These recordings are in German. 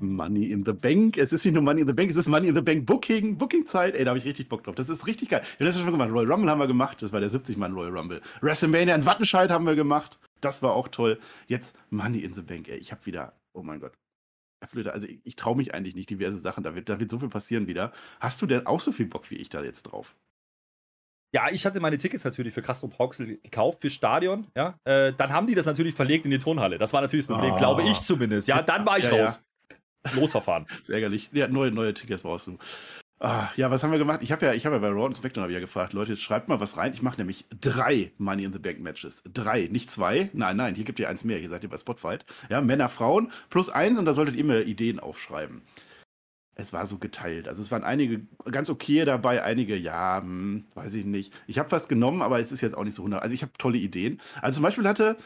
Money in the Bank. Es ist nicht nur Money in the Bank, es ist Money in the Bank Booking, Booking-Zeit. Ey, da habe ich richtig Bock drauf. Das ist richtig geil. Wir haben das ja schon gemacht. Royal Rumble haben wir gemacht. Das war der 70-Mann Royal Rumble. WrestleMania in Wattenscheid haben wir gemacht. Das war auch toll. Jetzt Money in the Bank. Ey, ich habe wieder, oh mein Gott. Herr Flöter, also ich, ich traue mich eigentlich nicht, diverse Sachen. Da wird, da wird so viel passieren wieder. Hast du denn auch so viel Bock wie ich da jetzt drauf? Ja, ich hatte meine Tickets natürlich für Castro Pauxel gekauft, für Stadion, ja. Äh, dann haben die das natürlich verlegt in die Turnhalle. Das war natürlich das Problem, oh. glaube ich zumindest. Ja, dann war ich ja, raus. Losverfahren. Das ist ärgerlich. Ja, neue, neue Tickets du. Ah, ja, was haben wir gemacht? Ich habe ja, habe ja bei Raw und SmackDown ja gefragt, Leute, schreibt mal was rein. Ich mache nämlich drei Money in the Bank Matches. Drei, nicht zwei. Nein, nein, hier gibt ihr eins mehr. Hier seid ihr bei Spotfight. Ja, Männer, Frauen plus eins und da solltet ihr mir Ideen aufschreiben es war so geteilt. Also es waren einige ganz okay dabei, einige, ja, hm, weiß ich nicht. Ich habe was genommen, aber es ist jetzt auch nicht so 100. Also ich habe tolle Ideen. Also zum Beispiel hatte,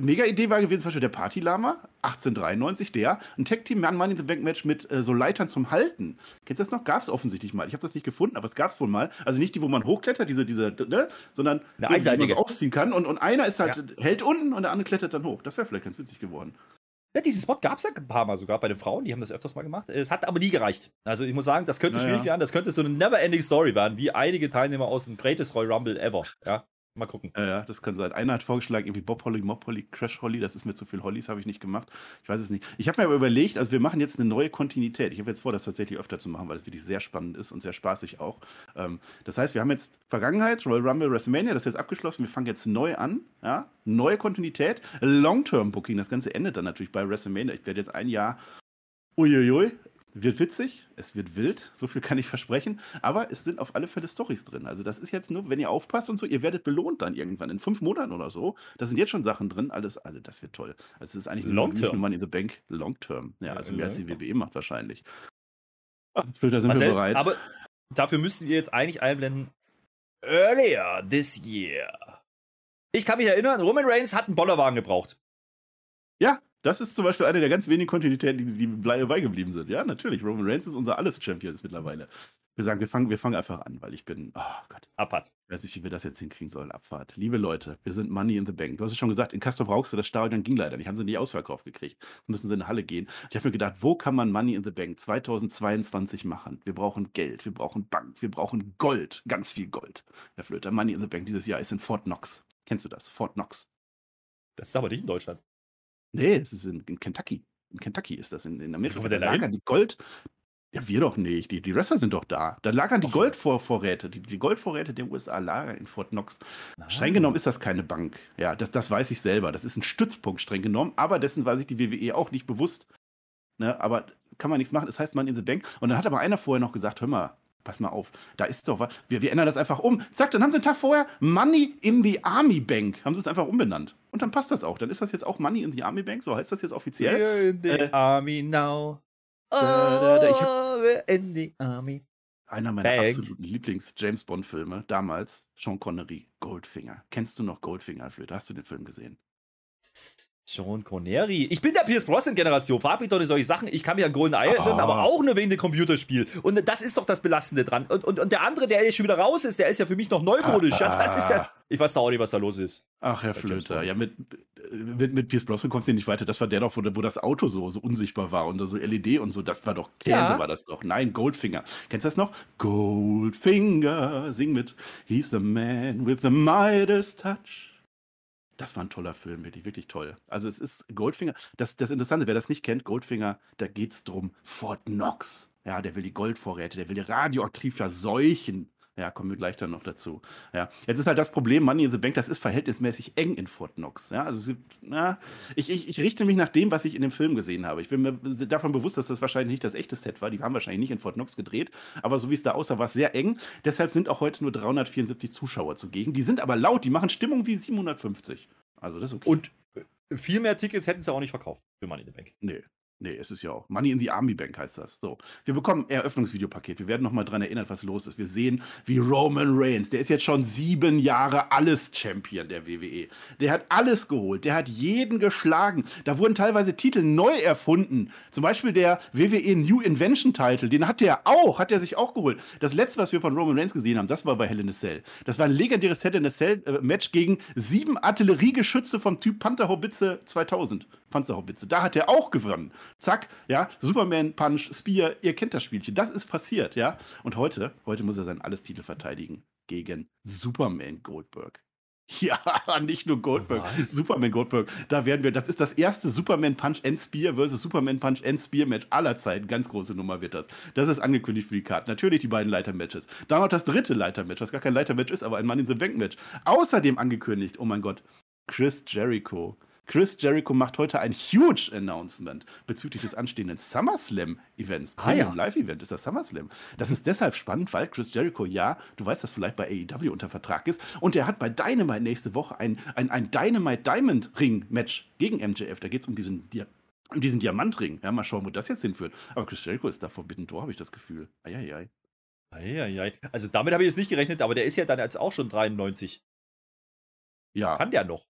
mega Idee war gewesen, zum Beispiel der Party-Lama, 1893, der, ein Tag-Team Money in the Bank Match mit äh, so Leitern zum Halten. Kennst du das noch? Gab es offensichtlich mal. Ich habe das nicht gefunden, aber es gab es wohl mal. Also nicht die, wo man hochklettert, diese, diese, ne, sondern so, die man so ausziehen kann. Und, und einer ist halt, ja. hält unten und der andere klettert dann hoch. Das wäre vielleicht ganz witzig geworden. Ja, diesen Spot gab es ja ein paar Mal sogar bei den Frauen, die haben das öfters mal gemacht. Es hat aber nie gereicht. Also ich muss sagen, das könnte naja. schwierig werden, das könnte so eine never-ending Story werden, wie einige Teilnehmer aus dem Greatest Royal Rumble ever. Ja, Mal gucken. Ja, ja, das kann sein. Einer hat vorgeschlagen, irgendwie Bob Holly, Mob Holly, Crash Holly. Das ist mir zu viel Hollys, habe ich nicht gemacht. Ich weiß es nicht. Ich habe mir aber überlegt, also wir machen jetzt eine neue Kontinuität. Ich habe jetzt vor, das tatsächlich öfter zu machen, weil es wirklich sehr spannend ist und sehr spaßig auch. Ähm, das heißt, wir haben jetzt Vergangenheit, Royal Rumble, WrestleMania, das ist jetzt abgeschlossen. Wir fangen jetzt neu an. Ja? Neue Kontinuität, Long-Term-Booking. Das Ganze endet dann natürlich bei WrestleMania. Ich werde jetzt ein Jahr Uiuiui, wird witzig, es wird wild, so viel kann ich versprechen, aber es sind auf alle Fälle Stories drin. Also das ist jetzt nur, wenn ihr aufpasst und so, ihr werdet belohnt dann irgendwann in fünf Monaten oder so. Da sind jetzt schon Sachen drin, alles, also das wird toll. Also es ist eigentlich Long nur Money in the Bank, Long Term. Ja, also mehr als die WWE macht wahrscheinlich. Ach, da sind Marcel, wir bereit. Aber dafür müssten wir jetzt eigentlich einblenden, earlier this year. Ich kann mich erinnern, Roman Reigns hat einen Bollerwagen gebraucht. Ja, das ist zum Beispiel eine der ganz wenigen Kontinuitäten, die, die beigeblieben sind. Ja, natürlich. Roman Reigns ist unser Alles-Champion mittlerweile. Wir sagen, wir fangen, wir fangen einfach an, weil ich bin. Oh Gott. Abfahrt. Ich weiß nicht, wie wir das jetzt hinkriegen sollen. Abfahrt. Liebe Leute, wir sind Money in the Bank. Du hast es schon gesagt, in Castor brauchst du das Stadion ging leider nicht. Haben sie nicht ausverkauft gekriegt. Jetzt müssen sie in die Halle gehen. Ich habe mir gedacht, wo kann man Money in the Bank 2022 machen? Wir brauchen Geld, wir brauchen Bank, wir brauchen Gold. Ganz viel Gold. Herr Flöter, Money in the Bank dieses Jahr ist in Fort Knox. Kennst du das? Fort Knox. Das ist aber nicht in Deutschland. Nee, das ist in, in Kentucky. In Kentucky ist das, in, in Amerika. Da lagern die Gold. Ja, wir doch nicht. Die, die Wrestler sind doch da. Da lagern die Goldvorräte. Die, die Goldvorräte der USA lagern in Fort Knox. Ah. Streng genommen ist das keine Bank. Ja, das, das weiß ich selber. Das ist ein Stützpunkt, streng genommen. Aber dessen war sich die WWE auch nicht bewusst. Ne, aber kann man nichts machen. Das heißt, man in the Bank. Und dann hat aber einer vorher noch gesagt: Hör mal, pass mal auf, da ist doch was. Wir, wir ändern das einfach um. Zack, dann haben sie einen Tag vorher Money in the Army Bank. Haben sie es einfach umbenannt. Und dann passt das auch. Dann ist das jetzt auch Money in the Army Bank. So heißt das jetzt offiziell. We're in the äh, Army now. Oh, da, da, hab, we're in the Army. Einer meiner Bank. absoluten Lieblings-James Bond-Filme damals, Sean Connery, Goldfinger. Kennst du noch Goldfinger, Flöte? Hast du den Film gesehen? Sean Connery. Ich bin der Pierce Brosnan-Generation. Frag mich doch nicht solche Sachen. Ich kann mich an Golden Eye erinnern, ah. aber auch nur wegen dem Computerspiel. Und das ist doch das Belastende dran. Und, und, und der andere, der jetzt schon wieder raus ist, der ist ja für mich noch neumodisch. Ja, das ist ja. Ich weiß da auch nicht, was da los ist. Ach, Herr Flöter. Ja, mit, mit, mit Pierce Brosnan kommst du nicht weiter. Das war der doch, wo, wo das Auto so, so unsichtbar war und so LED und so. Das war doch Käse, ja. war das doch. Nein, Goldfinger. Kennst du das noch? Goldfinger. Sing mit. He's the man with the Midas touch. Das war ein toller Film, wirklich, wirklich toll. Also es ist Goldfinger. Das, das Interessante, wer das nicht kennt, Goldfinger, da geht es drum, Fort Knox. Ja, der will die Goldvorräte, der will die radioaktiv verseuchen. Ja, kommen wir gleich dann noch dazu. Ja, jetzt ist halt das Problem, Money in the Bank, das ist verhältnismäßig eng in Fort Knox. Ja, also na, ich, ich, ich richte mich nach dem, was ich in dem Film gesehen habe. Ich bin mir davon bewusst, dass das wahrscheinlich nicht das echte Set war. Die haben wahrscheinlich nicht in Fort Knox gedreht, aber so wie es da aussah, war es sehr eng. Deshalb sind auch heute nur 374 Zuschauer zugegen. Die sind aber laut, die machen Stimmung wie 750. Also das ist okay. Und viel mehr Tickets hätten sie auch nicht verkauft für Money in the Bank. Nee, Nee, es ist ja auch. Money in the Army Bank heißt das. So. Wir bekommen Eröffnungsvideopaket. Wir werden nochmal dran erinnert, was los ist. Wir sehen, wie Roman Reigns, der ist jetzt schon sieben Jahre alles Champion der WWE. Der hat alles geholt. Der hat jeden geschlagen. Da wurden teilweise Titel neu erfunden. Zum Beispiel der WWE New Invention Title. Den hat der auch, hat er sich auch geholt. Das letzte, was wir von Roman Reigns gesehen haben, das war bei Hell in a Cell. Das war ein legendäres Hell in a Cell äh, Match gegen sieben Artilleriegeschütze vom Typ Pantherhaubitze 2000. Panzerhaubitze. Da hat er auch gewonnen. Zack, ja, Superman, Punch, Spear, ihr kennt das Spielchen. Das ist passiert, ja. Und heute, heute muss er seinen alles Titel verteidigen gegen Superman Goldberg. Ja, nicht nur Goldberg, Was? Superman Goldberg. Da werden wir, das ist das erste Superman Punch and Spear versus Superman Punch and Spear Match aller Zeiten. Ganz große Nummer wird das. Das ist angekündigt für die Karte. Natürlich die beiden Leiter-Matches. Dann noch das dritte Leiter-Match, was gar kein Leiter-Match ist, aber ein Mann in the Bank Match. Außerdem angekündigt, oh mein Gott, Chris Jericho Chris Jericho macht heute ein huge Announcement bezüglich des anstehenden SummerSlam-Events. Ah, ja. Live-Event ist das SummerSlam. Das ist deshalb spannend, weil Chris Jericho, ja, du weißt, dass vielleicht bei AEW unter Vertrag ist und er hat bei Dynamite nächste Woche ein, ein, ein Dynamite Diamond Ring-Match gegen MJF. Da geht es um diesen, um diesen Diamantring. Ja, mal schauen, wo das jetzt hinführt. Aber Chris Jericho ist da Forbidden Door, habe ich das Gefühl. Eieiei. Eieiei. Also damit habe ich jetzt nicht gerechnet, aber der ist ja dann jetzt auch schon 93. Ja. Kann der noch?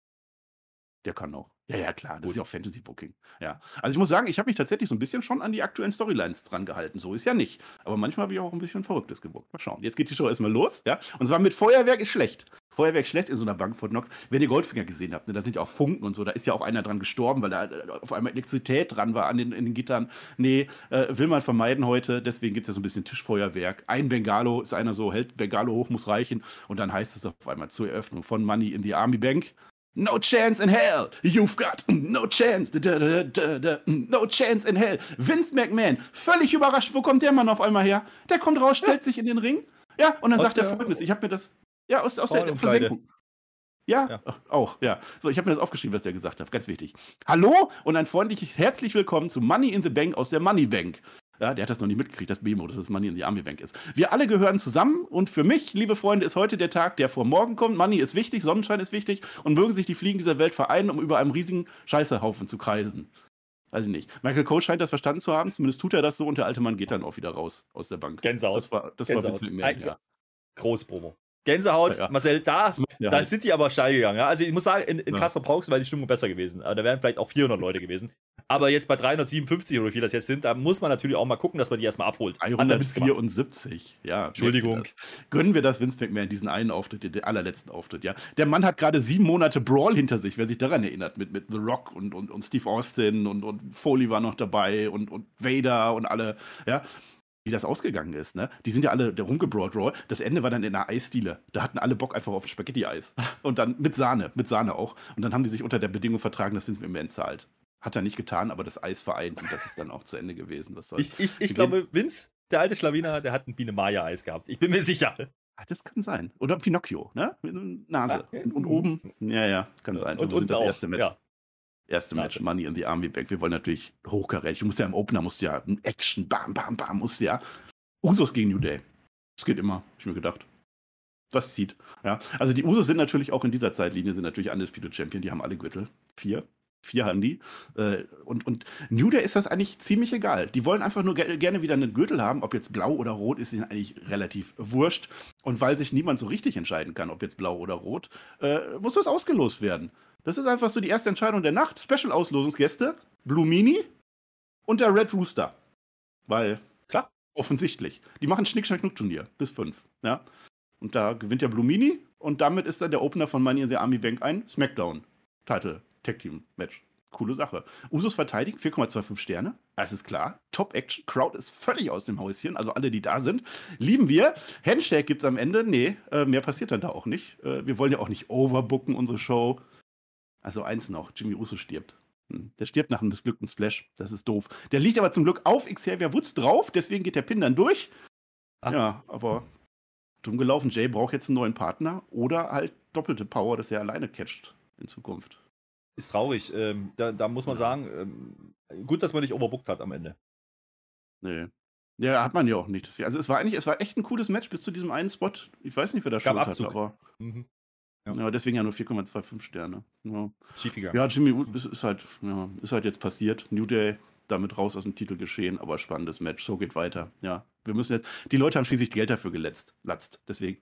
Der kann auch. Ja, ja, klar, das ist ja auch Fantasy-Booking. Ja. Also ich muss sagen, ich habe mich tatsächlich so ein bisschen schon an die aktuellen Storylines dran gehalten. So ist ja nicht. Aber manchmal habe ich auch ein bisschen Verrücktes gebuckt. Mal schauen. Jetzt geht die Show erstmal los, ja. Und zwar mit Feuerwerk ist schlecht. Feuerwerk schlecht in so einer Bank von Knox. Wenn ihr Goldfinger gesehen habt, ne, da sind ja auch Funken und so, da ist ja auch einer dran gestorben, weil da äh, auf einmal Elektrizität dran war an den, in den Gittern. Nee, äh, will man vermeiden heute, deswegen gibt es ja so ein bisschen Tischfeuerwerk. Ein Bengalo ist einer so, hält Bengalo hoch, muss reichen und dann heißt es auf einmal zur Eröffnung von Money in the Army Bank. No chance in hell. You've got no chance. No chance in hell. Vince McMahon, völlig überrascht. Wo kommt der Mann auf einmal her? Der kommt raus, stellt sich in den Ring. Ja, und dann aus sagt er folgendes. Ich habe mir das. Ja, aus, aus der Versenkung. Ja, ja, auch, ja. So, ich habe mir das aufgeschrieben, was der gesagt hat. Ganz wichtig. Hallo und ein freundliches herzlich willkommen zu Money in the Bank aus der Money Bank. Ja, der hat das noch nicht mitgekriegt, das Memo, dass das Money in the Army Bank ist. Wir alle gehören zusammen und für mich, liebe Freunde, ist heute der Tag, der vor morgen kommt. Money ist wichtig, Sonnenschein ist wichtig und mögen sich die Fliegen dieser Welt vereinen, um über einem riesigen Scheißehaufen zu kreisen. Weiß ich nicht. Michael Cole scheint das verstanden zu haben, zumindest tut er das so und der alte Mann geht dann auch wieder raus aus der Bank. Gänsehaut. Das war, das Gänsehaut. war Witz mit mir, ja. Großpromo. Gänsehaut, ja. Marcel, da, ja, da sind die aber steil gegangen. Ja? Also ich muss sagen, in, in ja. Kassel Brauchs wäre die Stimmung besser gewesen. Da wären vielleicht auch 400 Leute gewesen. Aber jetzt bei 357 oder wie viel das jetzt sind, da muss man natürlich auch mal gucken, dass man die erstmal abholt. 374, ja. Entschuldigung. Gönnen wir das Vince McMahon, diesen einen Auftritt, den allerletzten Auftritt, ja. Der Mann hat gerade sieben Monate Brawl hinter sich, wer sich daran erinnert, mit, mit The Rock und, und, und Steve Austin und, und Foley war noch dabei und, und Vader und alle, ja wie das ausgegangen ist, ne? Die sind ja alle rumgebrawlt, Raw. Das Ende war dann in einer Eisdiele. Da hatten alle Bock einfach auf Spaghetti-Eis. Und dann mit Sahne, mit Sahne auch. Und dann haben die sich unter der Bedingung vertragen, dass Vince McMahon zahlt. Hat er nicht getan, aber das Eis vereint und das ist dann auch zu Ende gewesen. ich ich, ich glaube, Vince, der alte Schlawiner, der hat ein Biene Maya-Eis gehabt. Ich bin mir sicher. Das kann sein. Oder Pinocchio, ne? Mit Nase. Ah, und, und, oben, ja, ja, kann sein. Und, und, und das erste Match. Ja. Erste Match, Nase. Money in the Army Back. Wir wollen natürlich hochkarätig. Du musst ja im Opener, musst ja Action, bam, bam, bam, musst ja. Usos gegen New Day. Das geht immer, hab ich mir gedacht. Das zieht. Ja. Also die Usos sind natürlich auch in dieser Zeitlinie, sind natürlich Undisputed Champion, die haben alle Gürtel. Vier. Vier haben die. Äh, und, und New Day ist das eigentlich ziemlich egal. Die wollen einfach nur gerne wieder einen Gürtel haben. Ob jetzt blau oder rot, ist ihnen eigentlich relativ wurscht. Und weil sich niemand so richtig entscheiden kann, ob jetzt blau oder rot, äh, muss das ausgelost werden. Das ist einfach so die erste Entscheidung der Nacht. Special-Auslosungsgäste, Blue Mini und der Red Rooster. Weil, klar, offensichtlich. Die machen Schnick-Schnack-Nuck-Turnier bis fünf. Ja? Und da gewinnt der Blue Mini und damit ist dann der Opener von Money in the Army Bank ein Smackdown-Title. Tag Team Match. Coole Sache. Usos verteidigen 4,25 Sterne. Das ist klar. Top Action. Crowd ist völlig aus dem Häuschen. Also alle, die da sind, lieben wir. Handshake gibt es am Ende. Nee, äh, mehr passiert dann da auch nicht. Äh, wir wollen ja auch nicht overbooken, unsere Show. Also eins noch: Jimmy Uso stirbt. Hm. Der stirbt nach einem missglückten Splash. Das ist doof. Der liegt aber zum Glück auf Xavier Woods drauf. Deswegen geht der Pin dann durch. Ach. Ja, aber dumm gelaufen. Jay braucht jetzt einen neuen Partner oder halt doppelte Power, dass er alleine catcht in Zukunft. Ist traurig. Ähm, da, da, muss man sagen, ähm, gut, dass man nicht overbooked hat am Ende. Nee. Ja, hat man ja auch nicht. Also es war eigentlich, es war echt ein cooles Match bis zu diesem einen Spot. Ich weiß nicht, wer da schon hat, aber. Mhm. Ja. ja. deswegen ja nur 4,25 Sterne. Ja. Schiefiger. Ja, Jimmy Wood ist, ist, halt, ja, ist halt jetzt passiert. New Day damit raus aus dem Titel geschehen, aber spannendes Match. So geht weiter. Ja, wir müssen jetzt. Die Leute haben schließlich Geld dafür geletzt. Latzt. Deswegen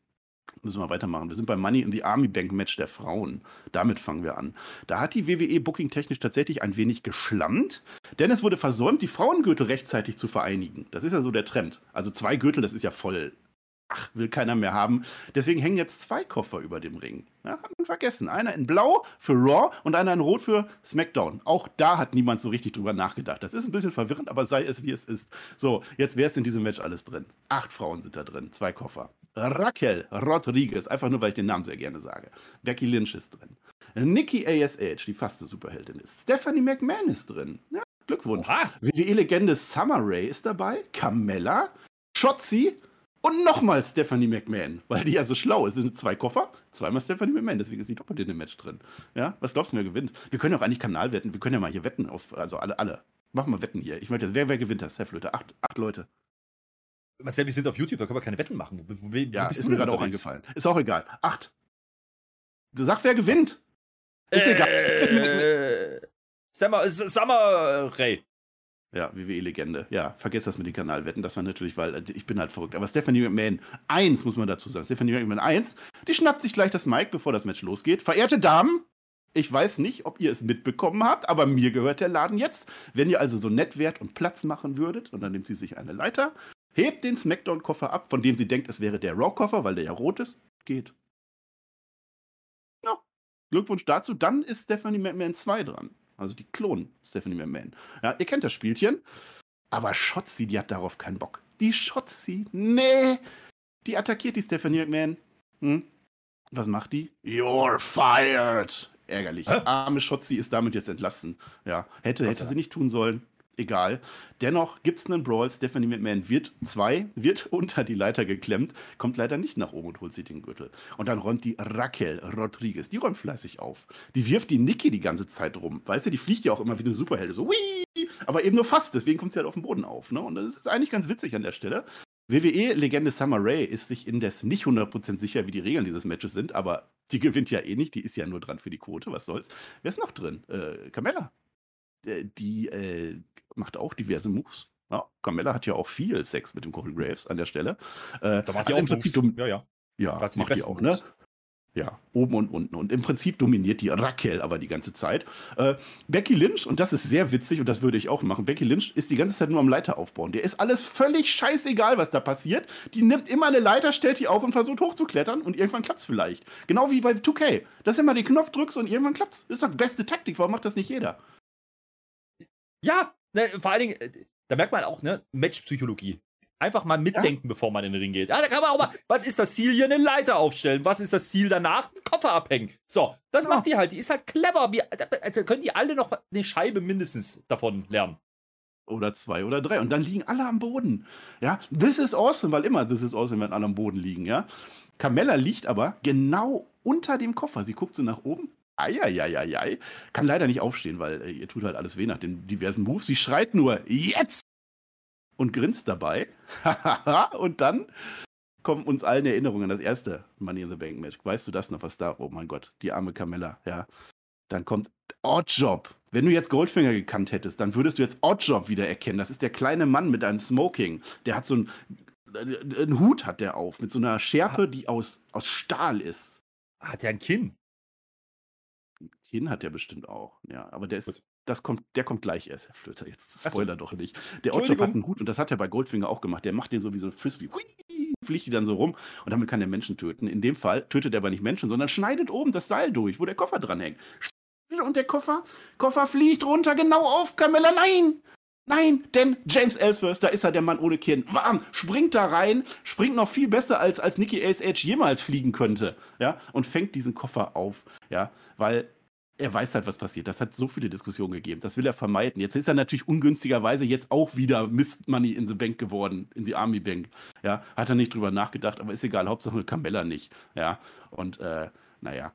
Müssen wir weitermachen. Wir sind beim Money in the Army Bank Match der Frauen. Damit fangen wir an. Da hat die WWE booking-technisch tatsächlich ein wenig geschlammt, denn es wurde versäumt, die Frauengürtel rechtzeitig zu vereinigen. Das ist ja so der Trend. Also zwei Gürtel, das ist ja voll ach, will keiner mehr haben. Deswegen hängen jetzt zwei Koffer über dem Ring. Ja, hat man vergessen. Einer in Blau für Raw und einer in Rot für SmackDown. Auch da hat niemand so richtig drüber nachgedacht. Das ist ein bisschen verwirrend, aber sei es wie es ist. So, jetzt wäre es in diesem Match alles drin. Acht Frauen sind da drin, zwei Koffer. Raquel Rodriguez, einfach nur, weil ich den Namen sehr gerne sage. Becky Lynch ist drin. Nikki ASH, die faste Superheldin ist. Stephanie McMahon ist drin. Ja, Glückwunsch. WWE-Legende Summer Rae ist dabei. Carmella, Shotzi und nochmal Stephanie McMahon, weil die ja so schlau ist. Es sind zwei Koffer, zweimal Stephanie McMahon, deswegen ist die doppelt in dem Match drin. Ja, was glaubst du, wer gewinnt? Wir können ja auch eigentlich Kanal wetten. Wir können ja mal hier wetten auf, also alle, alle. Machen wir Wetten hier. Ich möchte, wer, wer gewinnt das, Herr Flöte? Acht, acht Leute. Marcel, wir sind auf YouTube, da können wir keine Wetten machen. Wo, wo, wo ja, ist mir gerade auch eingefallen. Ist auch egal. Acht. Sag, wer gewinnt. Was? Ist äh, egal. Summer, Summer Ray. Ja, WWE-Legende. Ja, vergesst das mit den Kanalwetten. Das war natürlich, weil äh, ich bin halt verrückt. Aber Stephanie McMahon 1, muss man dazu sagen. Stephanie McMahon 1, die schnappt sich gleich das Mic, bevor das Match losgeht. Verehrte Damen, ich weiß nicht, ob ihr es mitbekommen habt, aber mir gehört der Laden jetzt. Wenn ihr also so nett wärt und Platz machen würdet, und dann nimmt sie sich eine Leiter, hebt den Smackdown-Koffer ab, von dem sie denkt, es wäre der Raw-Koffer, weil der ja rot ist. Geht. Ja. Glückwunsch dazu. Dann ist Stephanie McMahon 2 dran. Also die Klon Stephanie McMahon. Ja, ihr kennt das Spielchen. Aber Shotzi, die hat darauf keinen Bock. Die Shotzi, nee. Die attackiert die Stephanie McMahon. Hm? Was macht die? You're fired. Ärgerlich. Hä? Arme Shotzi ist damit jetzt entlassen. Ja, hätte, hätte sie nicht tun sollen egal. Dennoch gibt es einen Brawl. Stephanie McMahon wird zwei, wird unter die Leiter geklemmt, kommt leider nicht nach oben und holt sich den Gürtel. Und dann räumt die Raquel Rodriguez, die räumt fleißig auf. Die wirft die Nikki die ganze Zeit rum. Weißt du, die fliegt ja auch immer wie eine Superhelde, so, Wii! aber eben nur fast, deswegen kommt sie halt auf den Boden auf. Ne? Und das ist eigentlich ganz witzig an der Stelle. WWE-Legende Summer Rae ist sich indes nicht 100% sicher, wie die Regeln dieses Matches sind, aber die gewinnt ja eh nicht, die ist ja nur dran für die Quote, was soll's. Wer ist noch drin? Äh, Carmella. Äh, die äh, macht auch diverse Moves. Ja, Carmella hat ja auch viel Sex mit dem Corey Graves an der Stelle. Äh, da macht also im Prinzip ja, ja. Ja, macht die, auch, ne? Ja, oben und unten. Und im Prinzip dominiert die Raquel aber die ganze Zeit. Äh, Becky Lynch, und das ist sehr witzig und das würde ich auch machen, Becky Lynch ist die ganze Zeit nur am Leiter aufbauen. Der ist alles völlig scheißegal, was da passiert. Die nimmt immer eine Leiter, stellt die auf und versucht hochzuklettern und irgendwann klappt es vielleicht. Genau wie bei 2K. Dass du immer den Knopf drückst und irgendwann klappt es. Ist doch die beste Taktik. Warum macht das nicht jeder? Ja, ne, vor allen Dingen, äh, da merkt man auch, ne, Matchpsychologie. Einfach mal mitdenken, ja. bevor man in den Ring geht. Ja, da kann man auch mal, was ist das Ziel hier? Eine Leiter aufstellen. Was ist das Ziel danach? Koffer abhängen. So, das ja. macht die halt. Die ist halt clever. Wir, da können die alle noch eine Scheibe mindestens davon lernen. Oder zwei oder drei. Und dann liegen alle am Boden. Ja, this is awesome, weil immer this is awesome, wenn alle am Boden liegen, ja. Carmella liegt aber genau unter dem Koffer. Sie guckt so nach oben, Eieieiei. Kann leider nicht aufstehen, weil äh, ihr tut halt alles weh nach den diversen Moves. Sie schreit nur jetzt und grinst dabei. und dann kommen uns allen Erinnerungen an das erste Money in the Bank Match. Weißt du das noch, was da? Oh mein Gott, die arme Carmella, ja. Dann kommt Oddjob. Wenn du jetzt Goldfinger gekannt hättest, dann würdest du jetzt Oddjob wieder erkennen. Das ist der kleine Mann mit einem Smoking. Der hat so einen, äh, einen Hut hat der auf, mit so einer Schärpe, die aus, aus Stahl ist. Hat er ein Kinn? Kinn hat er bestimmt auch, ja. Aber der ist, das kommt, der kommt gleich erst, Herr Flöter. Jetzt Spoiler so. doch nicht. Der Oddjob hat einen Hut und das hat er bei Goldfinger auch gemacht. Der macht den so wie so ein Frisbee. Hui, fliegt die dann so rum und damit kann er Menschen töten. In dem Fall tötet er aber nicht Menschen, sondern schneidet oben das Seil durch, wo der Koffer dran hängt. Und der Koffer, Koffer fliegt runter, genau auf Camilla. Nein! Nein, denn James Ellsworth, da ist er, der Mann ohne Kinn. Warm, springt da rein, springt noch viel besser, als, als Nicky Ace Edge jemals fliegen könnte. Ja, und fängt diesen Koffer auf. Ja, weil er weiß halt, was passiert. Das hat so viele Diskussionen gegeben. Das will er vermeiden. Jetzt ist er natürlich ungünstigerweise jetzt auch wieder Mist Money in the Bank geworden, in die Army Bank. Ja, hat er nicht drüber nachgedacht, aber ist egal. Hauptsache Camella nicht. Ja, und äh, naja.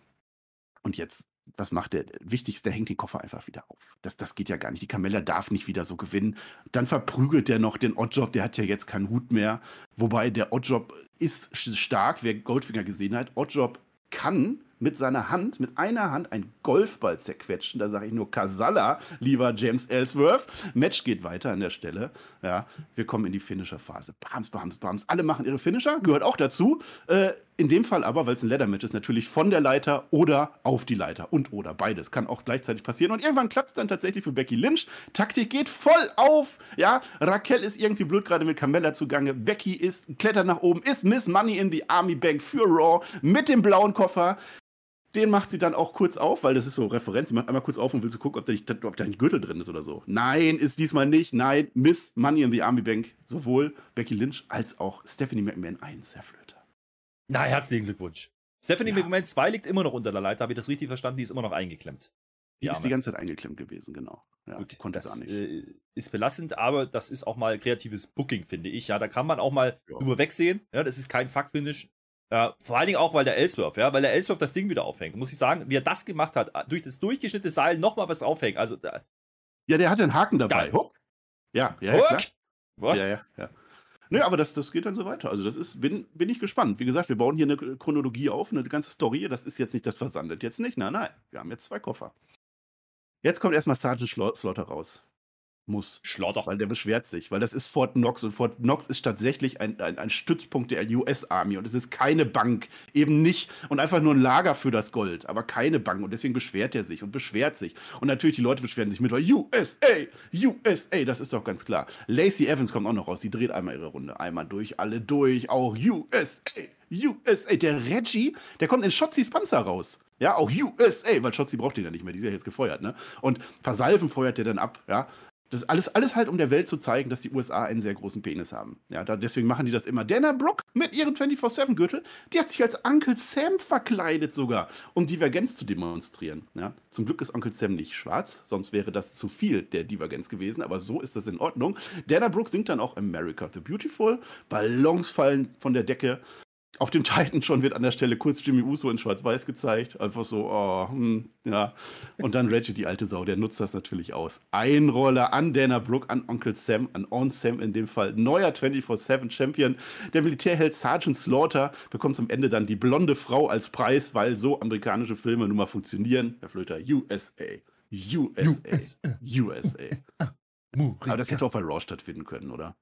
Und jetzt, was macht der? Wichtigste, der hängt den Koffer einfach wieder auf. Das, das geht ja gar nicht. Die Camella darf nicht wieder so gewinnen. Dann verprügelt er noch den Oddjob. Der hat ja jetzt keinen Hut mehr. Wobei der Oddjob ist stark. Wer Goldfinger gesehen hat, Oddjob kann mit seiner Hand, mit einer Hand, einen Golfball zerquetschen. Da sage ich nur Kasala, lieber James Ellsworth. Match geht weiter an der Stelle. Ja, wir kommen in die Finisher-Phase. Bams, bams, bams. Alle machen ihre Finisher, gehört auch dazu. Äh, In dem Fall aber, weil es ein Leather-Match ist, natürlich von der Leiter oder auf die Leiter. Und oder beides. Kann auch gleichzeitig passieren. Und irgendwann klappt es dann tatsächlich für Becky Lynch. Taktik geht voll auf. Ja, Raquel ist irgendwie blöd gerade mit Carmella zugange. Becky ist, klettert nach oben, ist Miss Money in the Army Bank für Raw mit dem blauen Koffer. Den macht sie dann auch kurz auf, weil das ist so Referenz. Sie macht einmal kurz auf und will so gucken, ob da, nicht, ob da ein Gürtel drin ist oder so. Nein, ist diesmal nicht. Nein, Miss Money in the Army Bank. Sowohl Becky Lynch als auch Stephanie McMahon 1, Herr Flöter. Na, herzlichen Glückwunsch. Stephanie ja. McMahon 2 liegt immer noch unter der Leiter. Habe ich das richtig verstanden? Die ist immer noch eingeklemmt. Die, die ist die ganze Zeit eingeklemmt gewesen, genau. Ja, Gut, konnte das nicht. Äh, ist belastend, aber das ist auch mal kreatives Booking, finde ich. Ja, da kann man auch mal ja. drüber wegsehen. Ja, das ist kein Fuck-Finish. Ja, vor allen Dingen auch, weil der Ellsworth, ja, weil der Ellsworth das Ding wieder aufhängt. Muss ich sagen, wie er das gemacht hat, durch das durchgeschnittene Seil nochmal was aufhängt. Also, ja, der hat einen Haken dabei. Huck. Ja, ja, Huck. klar. Ja, ja, ja. Nö, aber das, das geht dann so weiter. Also, das ist, bin, bin ich gespannt. Wie gesagt, wir bauen hier eine Chronologie auf, eine ganze Story. Das ist jetzt nicht, das versandet jetzt nicht. Nein, nein. Wir haben jetzt zwei Koffer. Jetzt kommt erstmal Sergeant Slaughter raus muss. Schlotter. Weil der beschwert sich, weil das ist Fort Knox und Fort Knox ist tatsächlich ein, ein, ein Stützpunkt der US Army und es ist keine Bank, eben nicht und einfach nur ein Lager für das Gold, aber keine Bank und deswegen beschwert er sich und beschwert sich und natürlich die Leute beschweren sich mit USA, USA, das ist doch ganz klar. Lacey Evans kommt auch noch raus, die dreht einmal ihre Runde, einmal durch, alle durch, auch USA, USA, der Reggie, der kommt in Schotzis Panzer raus. Ja, auch USA, weil Schotzi braucht den ja nicht mehr, die ist ja jetzt gefeuert, ne? Und Versalven feuert der dann ab, ja. Das ist alles, alles halt, um der Welt zu zeigen, dass die USA einen sehr großen Penis haben. Ja, da, deswegen machen die das immer. Dana Brooke mit ihrem 24-7-Gürtel, die hat sich als Uncle Sam verkleidet sogar, um Divergenz zu demonstrieren. Ja, zum Glück ist Uncle Sam nicht schwarz, sonst wäre das zu viel der Divergenz gewesen, aber so ist das in Ordnung. Dana Brooke singt dann auch America the Beautiful, Ballons fallen von der Decke auf dem Titan schon wird an der Stelle kurz Jimmy Uso in Schwarz-Weiß gezeigt. Einfach so, oh, hm, ja. Und dann Reggie, die alte Sau, der nutzt das natürlich aus. Einroller an Dana Brooke, an Onkel Sam, an On Sam in dem Fall. Neuer 24-7-Champion. Der Militärheld Sergeant Slaughter bekommt zum Ende dann die blonde Frau als Preis, weil so amerikanische Filme nun mal funktionieren. Herr Flöter, USA. USA. USA. Aber das hätte auch bei Raw stattfinden können, oder?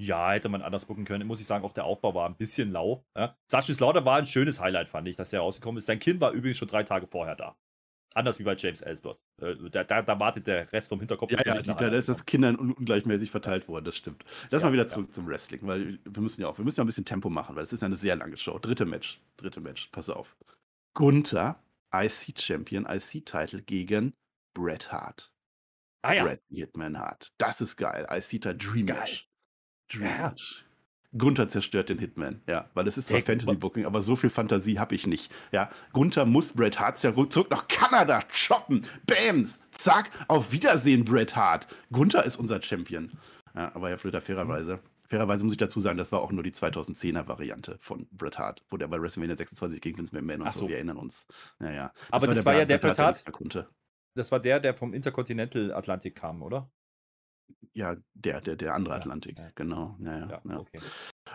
Ja, hätte man anders gucken können. Muss ich sagen, auch der Aufbau war ein bisschen lau. Ja. Sascha Slaughter war ein schönes Highlight, fand ich, dass der rausgekommen ist. Sein Kind war übrigens schon drei Tage vorher da. Anders wie bei James Ellsworth. Äh, da, da, da, wartet der Rest vom Hinterkopf. Ja, ja, da, ist das Kindern ungleichmäßig verteilt worden, das stimmt. Lass ja, mal wieder zurück ja. zum Wrestling, weil wir müssen ja auch, wir müssen ja ein bisschen Tempo machen, weil es ist eine sehr lange Show. Dritte Match, dritte Match, pass auf. Gunther, IC-Champion, IC-Title gegen Bret Hart. Ah ja. Bret Hitman Hart. Das ist geil. IC-Title Dream. Match. Ja. Gunther zerstört den Hitman, ja, weil es ist zwar Fantasy-Booking, aber so viel Fantasie habe ich nicht. Ja, Gunther muss Bret Hart zurück nach Kanada choppen, bams, zack, auf Wiedersehen, Bret Hart. Gunther ist unser Champion. Ja, aber Herr Flöter, fairerweise, fairerweise muss ich dazu sagen, das war auch nur die 2010er-Variante von Bret Hart, wo der bei WrestleMania 26 gegen Vince McMahon und so. so, wir erinnern uns. Ja, ja. Das aber war das war, ja der Bret Hart, das war der, der vom Intercontinental Atlantik kam, oder? Ja, der, der, der andere Atlantik, ja. genau. Ja, ja, ja, okay.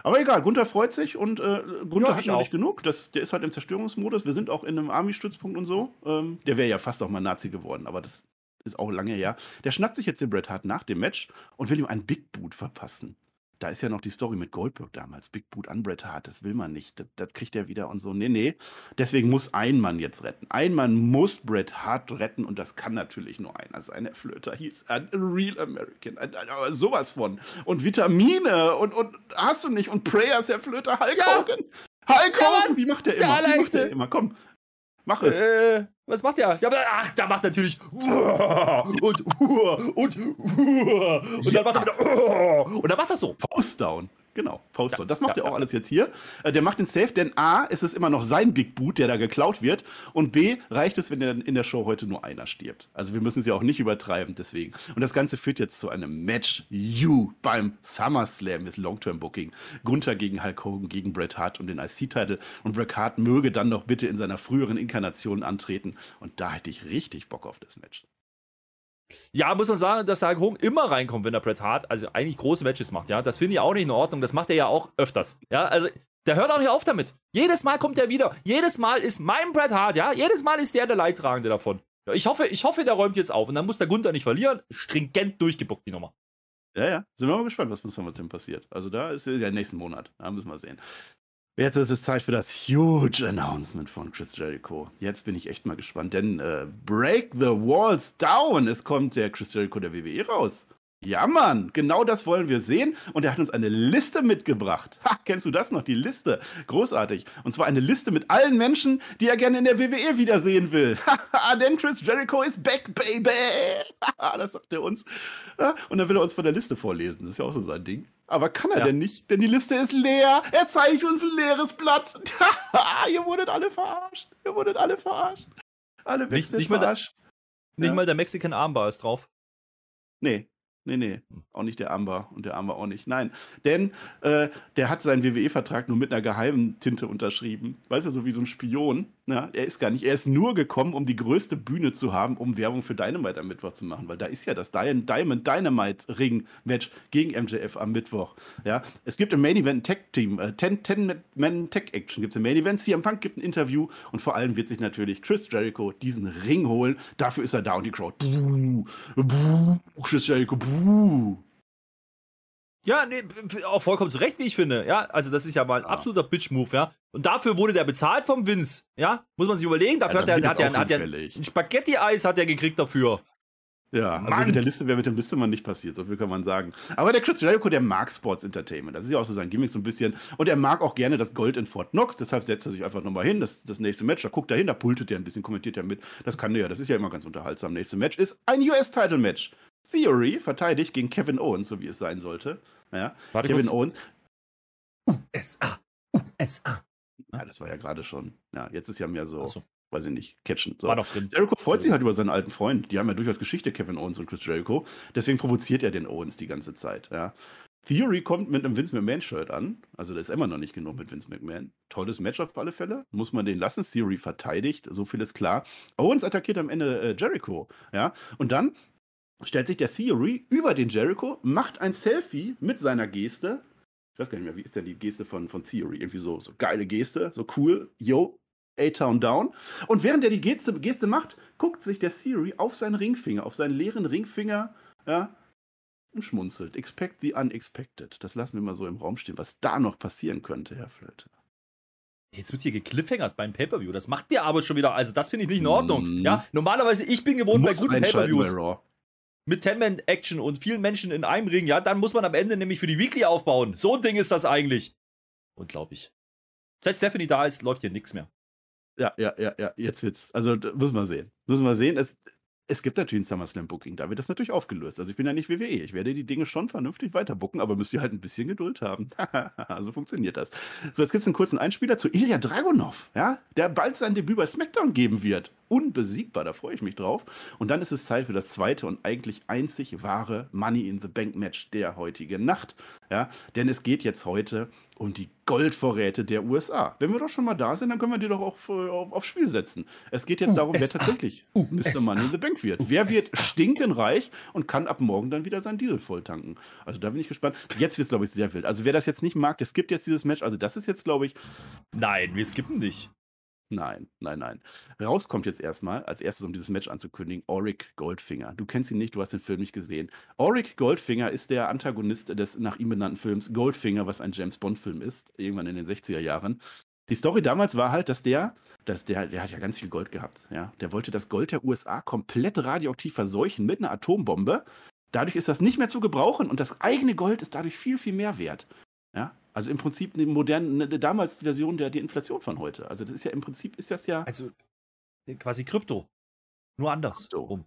Aber egal, Gunther freut sich und äh, Gunther hat noch nicht genug. Das, der ist halt im Zerstörungsmodus. Wir sind auch in einem Army-Stützpunkt und so. Ähm, der wäre ja fast auch mal Nazi geworden, aber das ist auch lange her. Der schnappt sich jetzt den Bret Hart nach dem Match und will ihm einen Big Boot verpassen da ist ja noch die Story mit Goldberg damals. Big Boot an Bret Hart, das will man nicht. Das, das, kriegt er wieder und so. Nee, nee. Deswegen muss ein Mann jetzt retten. Ein Mann muss Bret Hart retten und das kann natürlich nur einer sein. Der Flöter hieß ein Real American. Ein, ein, aber sowas von. Und Vitamine und, und hast du nicht. Und Prayers, Herr Flöter, Hulk ja. Hogan. Hulk Hogan, wie macht der immer? Wie macht der immer? Komm, Mach es. Äh, was macht der? Ja, ach, der macht natürlich und und und und dann macht er wieder und dann macht er so. Postdown. Genau, Poster. Ja, das macht ja, er auch ja. alles jetzt hier. Äh, der macht den Safe, denn A, ist es immer noch sein Big Boot, der da geklaut wird. Und B, reicht es, wenn in der Show heute nur einer stirbt. Also wir müssen es ja auch nicht übertreiben, deswegen. Und das Ganze führt jetzt zu einem Match You beim SummerSlam, ist Long-Term-Booking. Gunther gegen Hulk Hogan, gegen Bret Hart und den IC-Title. Und Bret Hart möge dann doch bitte in seiner früheren Inkarnation antreten. Und da hätte ich richtig Bock auf das Match. Ja, muss man sagen, dass Hogan immer reinkommt, wenn er Bret Hart, also eigentlich große Matches macht, ja. Das finde ich auch nicht in Ordnung. Das macht er ja auch öfters. Ja, also der hört auch nicht auf damit. Jedes Mal kommt er wieder. Jedes Mal ist mein Bret Hart, ja. Jedes Mal ist der der Leidtragende davon. Ich hoffe, ich hoffe, der räumt jetzt auf und dann muss der Gunther nicht verlieren. Stringent durchgebuckt die Nummer. Ja, ja. Sind wir mal gespannt, was mit SummerSlam passiert. Also da ist ja nächsten Monat. Da müssen wir sehen. Jetzt ist es Zeit für das huge Announcement von Chris Jericho. Jetzt bin ich echt mal gespannt, denn äh, Break the Walls Down. Es kommt der Chris Jericho der WWE raus. Ja, Mann, genau das wollen wir sehen. Und er hat uns eine Liste mitgebracht. Ha, kennst du das noch? Die Liste. Großartig. Und zwar eine Liste mit allen Menschen, die er gerne in der WWE wiedersehen will. Haha, denn Chris Jericho ist back, baby. das sagt er uns. Und dann will er uns von der Liste vorlesen. Das ist ja auch so sein Ding. Aber kann er ja. denn nicht? Denn die Liste ist leer. Er zeigt uns ein leeres Blatt. Ihr wurdet alle verarscht. Ihr wurdet alle verarscht. Alle nicht, nicht verarscht. Mal der, nicht ja. mal der Mexican Armbar ist drauf. Nee, Nee, nee, hm. auch nicht der Amber und der Amber auch nicht. Nein, denn äh, der hat seinen WWE-Vertrag nur mit einer geheimen Tinte unterschrieben. Weißt du, so wie so ein Spion. Ja, er ist gar nicht. Er ist nur gekommen, um die größte Bühne zu haben, um Werbung für Dynamite am Mittwoch zu machen, weil da ist ja das Diamond Dynamite Ring Match gegen MJF am Mittwoch. Ja, es gibt im Main Event Tag Team, äh, 10, 10 Man Tag Action gibt es im Main Event. CM Punk gibt ein Interview und vor allem wird sich natürlich Chris Jericho diesen Ring holen. Dafür ist er da und die Crowd. Buh, buh, Chris Jericho. Buh. Ja, nee, auch vollkommen zu Recht, wie ich finde. Ja, also das ist ja mal ein ja. absoluter Bitch-Move, ja. Und dafür wurde der bezahlt vom Vince, ja. Muss man sich überlegen. Dafür ja, hat, er, hat, er, hat er ein Spaghetti-Eis hat er gekriegt dafür. Ja, also Mann. mit der Liste wäre mit dem Listemann nicht passiert, so viel kann man sagen. Aber der Chris Jericho, der mag Sports Entertainment. Das ist ja auch so sein Gimmick so ein bisschen. Und er mag auch gerne das Gold in Fort Knox. Deshalb setzt er sich einfach nochmal hin. Das, das nächste Match, da guckt er hin, da pultet er ein bisschen, kommentiert er mit. Das kann er ja, das ist ja immer ganz unterhaltsam. Nächste Match ist ein US-Title-Match. Theory verteidigt gegen Kevin Owens, so wie es sein sollte. Ja. Warte, Kevin Owens. USA. USA. Ja, das war ja gerade schon. Ja, jetzt ist ja mehr so, so. weiß ich nicht, catchen. So. War noch drin. Jericho freut sich halt über seinen alten Freund. Die haben ja durchaus Geschichte, Kevin Owens und Chris Jericho. Deswegen provoziert er den Owens die ganze Zeit. Ja. Theory kommt mit einem Vince McMahon-Shirt an. Also, das ist immer noch nicht genug mit Vince McMahon. Tolles Match auf alle Fälle. Muss man den lassen. Theory verteidigt. So viel ist klar. Owens attackiert am Ende äh, Jericho. Ja. Und dann stellt sich der Theory über den Jericho, macht ein Selfie mit seiner Geste. Ich weiß gar nicht mehr, wie ist denn die Geste von, von Theory? Irgendwie so, so geile Geste, so cool. Yo, A-Town down. Und während er die Geste, Geste macht, guckt sich der Theory auf seinen Ringfinger, auf seinen leeren Ringfinger, ja, und schmunzelt. Expect the unexpected. Das lassen wir mal so im Raum stehen, was da noch passieren könnte, Herr Flöte. Jetzt wird hier gekliffhängert beim Pay-Per-View. Das macht mir aber schon wieder, also das finde ich nicht in Ordnung. Mm. Ja, normalerweise, ich bin gewohnt bei guten Pay-Per-Views mit Ten-Man-Action und vielen Menschen in einem Ring, ja, dann muss man am Ende nämlich für die Weekly aufbauen. So ein Ding ist das eigentlich. Unglaublich. Seit Stephanie da ist, läuft hier nichts mehr. Ja, ja, ja, ja, jetzt wird's. Also, müssen wir sehen. Müssen wir sehen. Es, es gibt natürlich ein SummerSlam-Booking, da wird das natürlich aufgelöst. Also ich bin ja nicht WWE. Ich werde die Dinge schon vernünftig weiter booken, aber müsst ihr halt ein bisschen Geduld haben. so funktioniert das. So, jetzt gibt es einen kurzen Einspieler zu Ilya Dragunov, ja, der bald sein Debüt bei SmackDown geben wird. Unbesiegbar, da freue ich mich drauf. Und dann ist es Zeit für das zweite und eigentlich einzig wahre Money in the Bank Match der heutigen Nacht. Ja, denn es geht jetzt heute um die Goldvorräte der USA. Wenn wir doch schon mal da sind, dann können wir die doch auch auf, aufs Spiel setzen. Es geht jetzt darum, wer tatsächlich Mr. Money in the Bank wird. Wer wird stinkenreich und kann ab morgen dann wieder sein Diesel voll tanken? Also da bin ich gespannt. Jetzt wird es, glaube ich, sehr wild. Also wer das jetzt nicht mag, der skippt jetzt dieses Match. Also das ist jetzt, glaube ich. Nein, wir skippen nicht. Nein, nein, nein. Raus kommt jetzt erstmal, als erstes, um dieses Match anzukündigen, Auric Goldfinger. Du kennst ihn nicht, du hast den Film nicht gesehen. Auric Goldfinger ist der Antagonist des nach ihm benannten Films Goldfinger, was ein James Bond-Film ist, irgendwann in den 60er Jahren. Die Story damals war halt, dass der, dass der, der hat ja ganz viel Gold gehabt, ja. Der wollte das Gold der USA komplett radioaktiv verseuchen mit einer Atombombe. Dadurch ist das nicht mehr zu gebrauchen und das eigene Gold ist dadurch viel, viel mehr wert. Also im Prinzip eine moderne, eine damals Version der, der Inflation von heute. Also das ist ja im Prinzip ist das ja. Also äh, quasi Krypto. Nur anders. Krypto. Rum.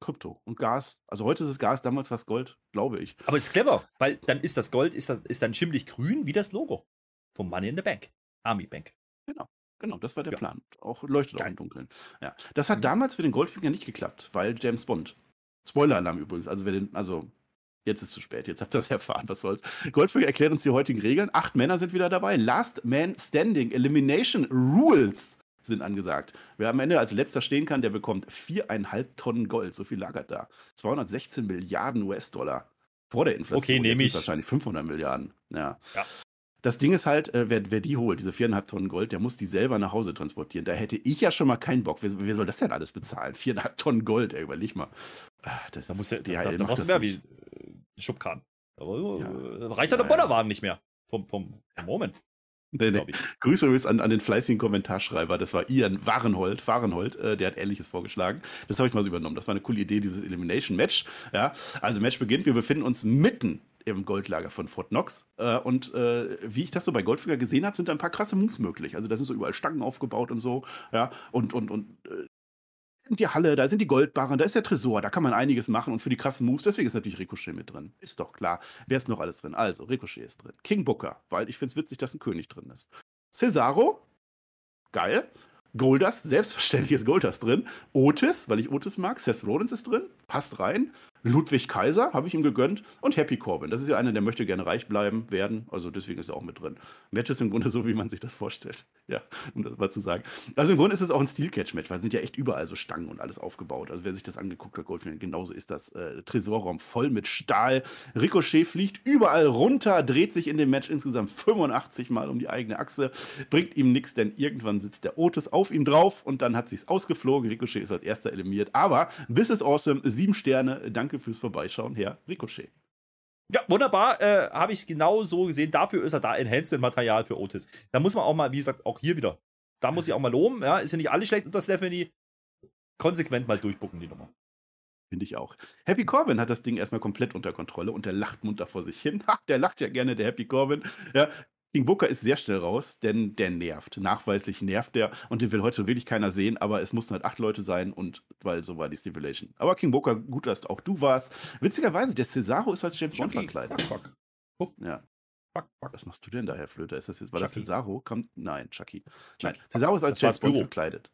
Krypto und Gas. Also heute ist es Gas, damals war es Gold, glaube ich. Aber ist clever, weil dann ist das Gold, ist, das, ist dann schimmlich grün wie das Logo vom Money in the Bank. Army Bank. Genau. Genau, das war der ja. Plan. Auch leuchtet Geil. auch im Dunkeln. Ja. Das hat mhm. damals für den Goldfinger nicht geklappt, weil James Bond. Spoiler-Alarm übrigens. Also wer den, also Jetzt ist zu spät, jetzt habt ihr das erfahren, was soll's. Goldfinger erklärt uns die heutigen Regeln. Acht Männer sind wieder dabei. Last Man Standing Elimination Rules sind angesagt. Wer am Ende als letzter stehen kann, der bekommt viereinhalb Tonnen Gold. So viel lagert da. 216 Milliarden US-Dollar. Vor der Inflation. Okay, nehme ich. Wahrscheinlich 500 Milliarden. Ja. ja. Das Ding ist halt, äh, wer, wer, die holt, diese viereinhalb Tonnen Gold, der muss die selber nach Hause transportieren. Da hätte ich ja schon mal keinen Bock. Wer, wer soll das denn alles bezahlen? Viereinhalb Tonnen Gold, ey, überleg mal. Ah, das da, muss ja, da, da, da brauchst du mehr wie Schubkarren. Aber ja. reicht ja, der Bollerwagen nicht mehr. Vom, vom, vom Moment. Nee, nee. Grüße übrigens an, an den fleißigen Kommentarschreiber. Das war Ian Warenhold, Warenhold äh, der hat Ähnliches vorgeschlagen. Das habe ich mal so übernommen. Das war eine coole Idee, dieses Elimination-Match. Ja, also Match beginnt. Wir befinden uns mitten im Goldlager von Fort Knox. Äh, und äh, wie ich das so bei Goldfinger gesehen habe, sind da ein paar krasse Moves möglich. Also da sind so überall Stangen aufgebaut und so. Ja, und, und, und äh, die Halle, da sind die Goldbarren, da ist der Tresor, da kann man einiges machen und für die krassen Moves, deswegen ist natürlich Ricochet mit drin. Ist doch klar. Wer ist noch alles drin? Also, Ricochet ist drin. King Booker, weil ich finde es witzig, dass ein König drin ist. Cesaro, geil. Goldust, selbstverständlich ist Goldust drin. Otis, weil ich Otis mag. Seth Rollins ist drin, passt rein. Ludwig Kaiser habe ich ihm gegönnt und Happy Corbin. Das ist ja einer, der möchte gerne reich bleiben werden. Also deswegen ist er auch mit drin. Match ist im Grunde so, wie man sich das vorstellt. Ja, um das mal zu sagen. Also im Grunde ist es auch ein Steel-Catch-Match, weil es sind ja echt überall so Stangen und alles aufgebaut. Also wer sich das angeguckt hat, Goldfinger, genauso ist das. Äh, Tresorraum voll mit Stahl. Ricochet fliegt überall runter, dreht sich in dem Match insgesamt 85 Mal um die eigene Achse. Bringt ihm nichts, denn irgendwann sitzt der Otis auf ihm drauf und dann hat sich's ausgeflogen. Ricochet ist als erster eliminiert. Aber this is awesome. Sieben Sterne. Danke Danke fürs Vorbeischauen, Herr Ricochet. Ja, wunderbar. Äh, Habe ich genau so gesehen. Dafür ist er da Enhancement-Material für Otis. Da muss man auch mal, wie gesagt, auch hier wieder. Da muss ich auch mal loben. Ja, ist ja nicht alles schlecht unter Stephanie. Konsequent mal durchbucken, die Nummer. Finde ich auch. Happy Corbin hat das Ding erstmal komplett unter Kontrolle und der lacht munter vor sich hin. Ha, der lacht ja gerne, der Happy Corbin. Ja, King Booker ist sehr schnell raus, denn der nervt. Nachweislich nervt der und den will heute wirklich keiner sehen, aber es mussten halt acht Leute sein und weil so war die Stipulation. Aber King Booker, gut, dass auch du warst. Witzigerweise, der Cesaro ist als Champion verkleidet. Fuck, fuck. Ja. Fuck, fuck. Was machst du denn da, Herr Flöter? Ist das jetzt, war Chucky. das Cesaro? Kommt, nein, Chucky. Chucky. Nein, Cesaro ist als Champion verkleidet.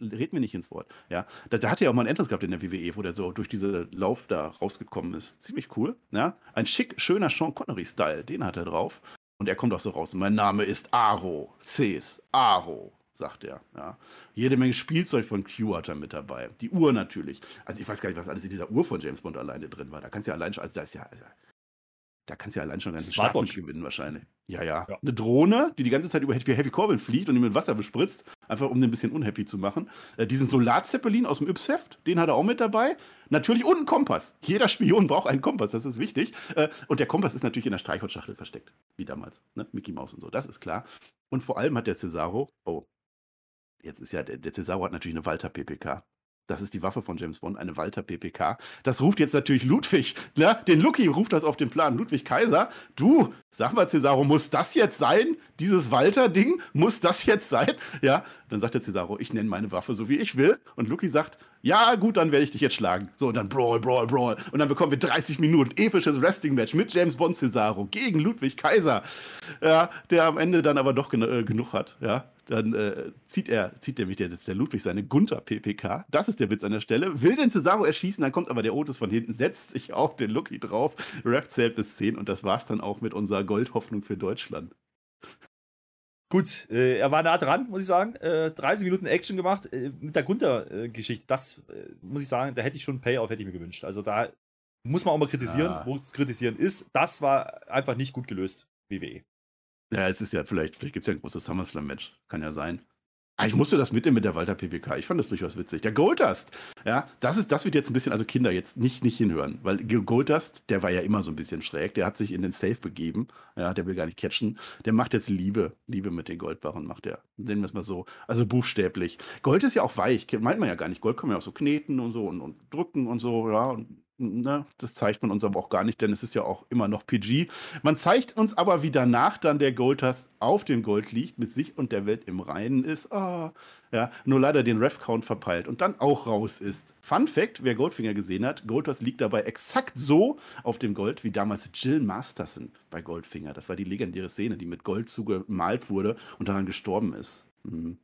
Red mir nicht ins Wort. Ja, da, da hat er auch mal einen Entrance gehabt in der WWE, wo der so durch diesen Lauf da rausgekommen ist. Ziemlich cool. Ja, ein schick, schöner Sean Connery-Style, den hat er drauf. Und er kommt auch so raus. Mein Name ist Aro. Cs. Aro, sagt er. Ja. Jede Menge Spielzeug von Q hat er mit dabei. Die Uhr natürlich. Also ich weiß gar nicht, was alles in dieser Uhr von James Bond alleine drin war. Da kannst du ja allein schon, also da ist ja, also da kannst du ja allein schon Start gewinnen wahrscheinlich. Ja, ja, ja, Eine Drohne, die die ganze Zeit über Happy Corbin fliegt und ihn mit Wasser bespritzt, einfach um den ein bisschen unhappy zu machen. Äh, diesen Solarzeppelin aus dem Yps-Heft, den hat er auch mit dabei. Natürlich und einen Kompass. Jeder Spion braucht einen Kompass, das ist wichtig. Äh, und der Kompass ist natürlich in der Streichholzschachtel versteckt, wie damals. Ne? Mickey Mouse und so, das ist klar. Und vor allem hat der Cesaro, oh, jetzt ist ja, der, der Cesaro hat natürlich eine Walter PPK. Das ist die Waffe von James Bond, eine Walter PPK. Das ruft jetzt natürlich Ludwig, ne? den Lucky ruft das auf den Plan. Ludwig Kaiser, du, sag mal, Cesaro, muss das jetzt sein? Dieses Walter-Ding, muss das jetzt sein? Ja, dann sagt der Cesaro, ich nenne meine Waffe so, wie ich will. Und Lucky sagt, ja, gut, dann werde ich dich jetzt schlagen. So, und dann Brawl, Brawl, Brawl. Und dann bekommen wir 30 Minuten episches Wrestling-Match mit James Bond Cesaro gegen Ludwig Kaiser. Ja, der am Ende dann aber doch gen äh, genug hat. Ja, dann äh, zieht er, zieht der, jetzt der Ludwig seine Gunther PPK. Das ist der Witz an der Stelle. Will den Cesaro erschießen, dann kommt aber der Otis von hinten, setzt sich auf den Lucky drauf. Ref zählt bis 10 und das war's dann auch mit unserer Goldhoffnung für Deutschland. Gut, äh, er war nah dran, muss ich sagen. Äh, 30 Minuten Action gemacht äh, mit der Gunther-Geschichte. Das äh, muss ich sagen, da hätte ich schon Payoff hätte ich mir gewünscht. Also da muss man auch mal kritisieren, ja. wo es kritisieren ist. Das war einfach nicht gut gelöst, WWE. Ja, es ist ja vielleicht, vielleicht gibt es ja ein großes SummerSlam-Match. Kann ja sein. Ah, ich musste das mitnehmen mit der Walter PPK. Ich fand das durchaus witzig. Der Goldust, ja, das ist, das wird jetzt ein bisschen, also Kinder jetzt nicht, nicht hinhören, weil Goldust, der war ja immer so ein bisschen schräg. Der hat sich in den Safe begeben. Ja, der will gar nicht catchen. Der macht jetzt Liebe. Liebe mit den Goldbarren macht er. Sehen wir es mal so. Also buchstäblich. Gold ist ja auch weich. Meint man ja gar nicht. Gold kann man ja auch so kneten und so und, und drücken und so, ja. Und Ne, das zeigt man uns aber auch gar nicht, denn es ist ja auch immer noch PG. Man zeigt uns aber, wie danach dann der Goldhast auf dem Gold liegt, mit sich und der Welt im Reinen ist. Oh, ja, nur leider den Ref-Count verpeilt und dann auch raus ist. Fun Fact: Wer Goldfinger gesehen hat, Goldhast liegt dabei exakt so auf dem Gold wie damals Jill Masterson bei Goldfinger. Das war die legendäre Szene, die mit Gold zugemalt wurde und daran gestorben ist. Mhm.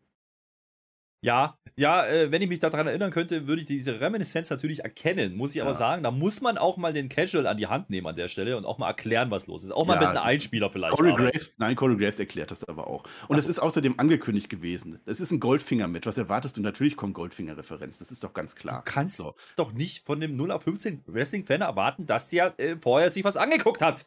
Ja, ja, äh, wenn ich mich daran erinnern könnte, würde ich diese Reminiszenz natürlich erkennen. Muss ich ja. aber sagen, da muss man auch mal den Casual an die Hand nehmen an der Stelle und auch mal erklären, was los ist. Auch mal ja, mit einem Einspieler vielleicht. Corey Graves, nein, Corey Graves erklärt das aber auch. Und es ist außerdem angekündigt gewesen. Es ist ein Goldfinger mit. Was erwartest du? Natürlich kommt Goldfinger-Referenz. Das ist doch ganz klar. Du kannst so. doch nicht von dem 0 auf 15 Wrestling-Fan erwarten, dass der äh, vorher sich was angeguckt hat.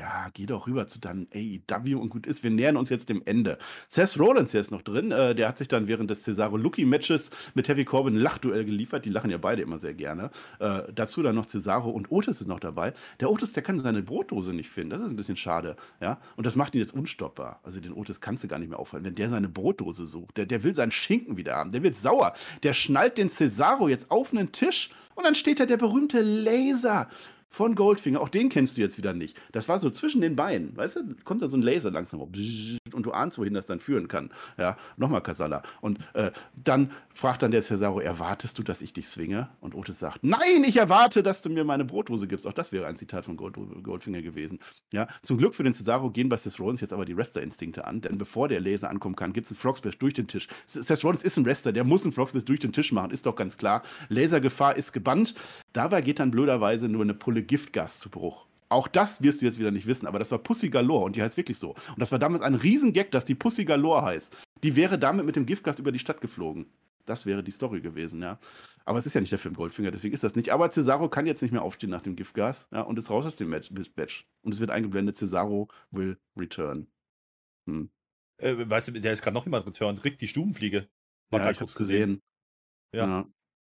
Ja, geh doch rüber zu deinem AEW und gut ist. Wir nähern uns jetzt dem Ende. Seth Rollins hier ist noch drin. Äh, der hat sich dann während des Cesaro Lucky Matches mit Heavy Corbin ein Lachduell geliefert. Die lachen ja beide immer sehr gerne. Äh, dazu dann noch Cesaro und Otis ist noch dabei. Der Otis, der kann seine Brotdose nicht finden. Das ist ein bisschen schade. Ja? Und das macht ihn jetzt unstoppbar. Also den Otis kannst du gar nicht mehr auffallen. Wenn der seine Brotdose sucht, der, der will seinen Schinken wieder haben. Der wird sauer. Der schnallt den Cesaro jetzt auf einen Tisch und dann steht da der berühmte Laser von Goldfinger. Auch den kennst du jetzt wieder nicht. Das war so zwischen den Beinen. Weißt du, kommt da so ein Laser langsam und du ahnst, wohin das dann führen kann. Ja, nochmal Kasala. Und äh, dann fragt dann der Cesaro, erwartest du, dass ich dich swinge? Und Otis sagt, nein, ich erwarte, dass du mir meine Brotdose gibst. Auch das wäre ein Zitat von Gold, Goldfinger gewesen. Ja, zum Glück für den Cesaro gehen bei Seth Rollins jetzt aber die Wrestler-Instinkte an, denn bevor der Laser ankommen kann, gibt es einen Frogsplash durch den Tisch. Seth Rollins ist ein Wrestler, der muss einen Frogsplash durch den Tisch machen, ist doch ganz klar. Lasergefahr ist gebannt. Dabei geht dann blöderweise nur eine Pulle Giftgas zu Bruch. Auch das wirst du jetzt wieder nicht wissen, aber das war Pussy Galore und die heißt wirklich so. Und das war damals ein Riesengag, dass die Pussy Galore heißt. Die wäre damit mit dem Giftgas über die Stadt geflogen. Das wäre die Story gewesen, ja. Aber es ist ja nicht der Film Goldfinger, deswegen ist das nicht. Aber Cesaro kann jetzt nicht mehr aufstehen nach dem Giftgas ja, und ist raus aus dem Match. Match. Und es wird eingeblendet, Cesaro will return. Hm. Äh, weißt du, der ist gerade noch jemand return. Rick, die Stubenfliege. ja, ich hab's gesehen. gesehen. Ja. ja.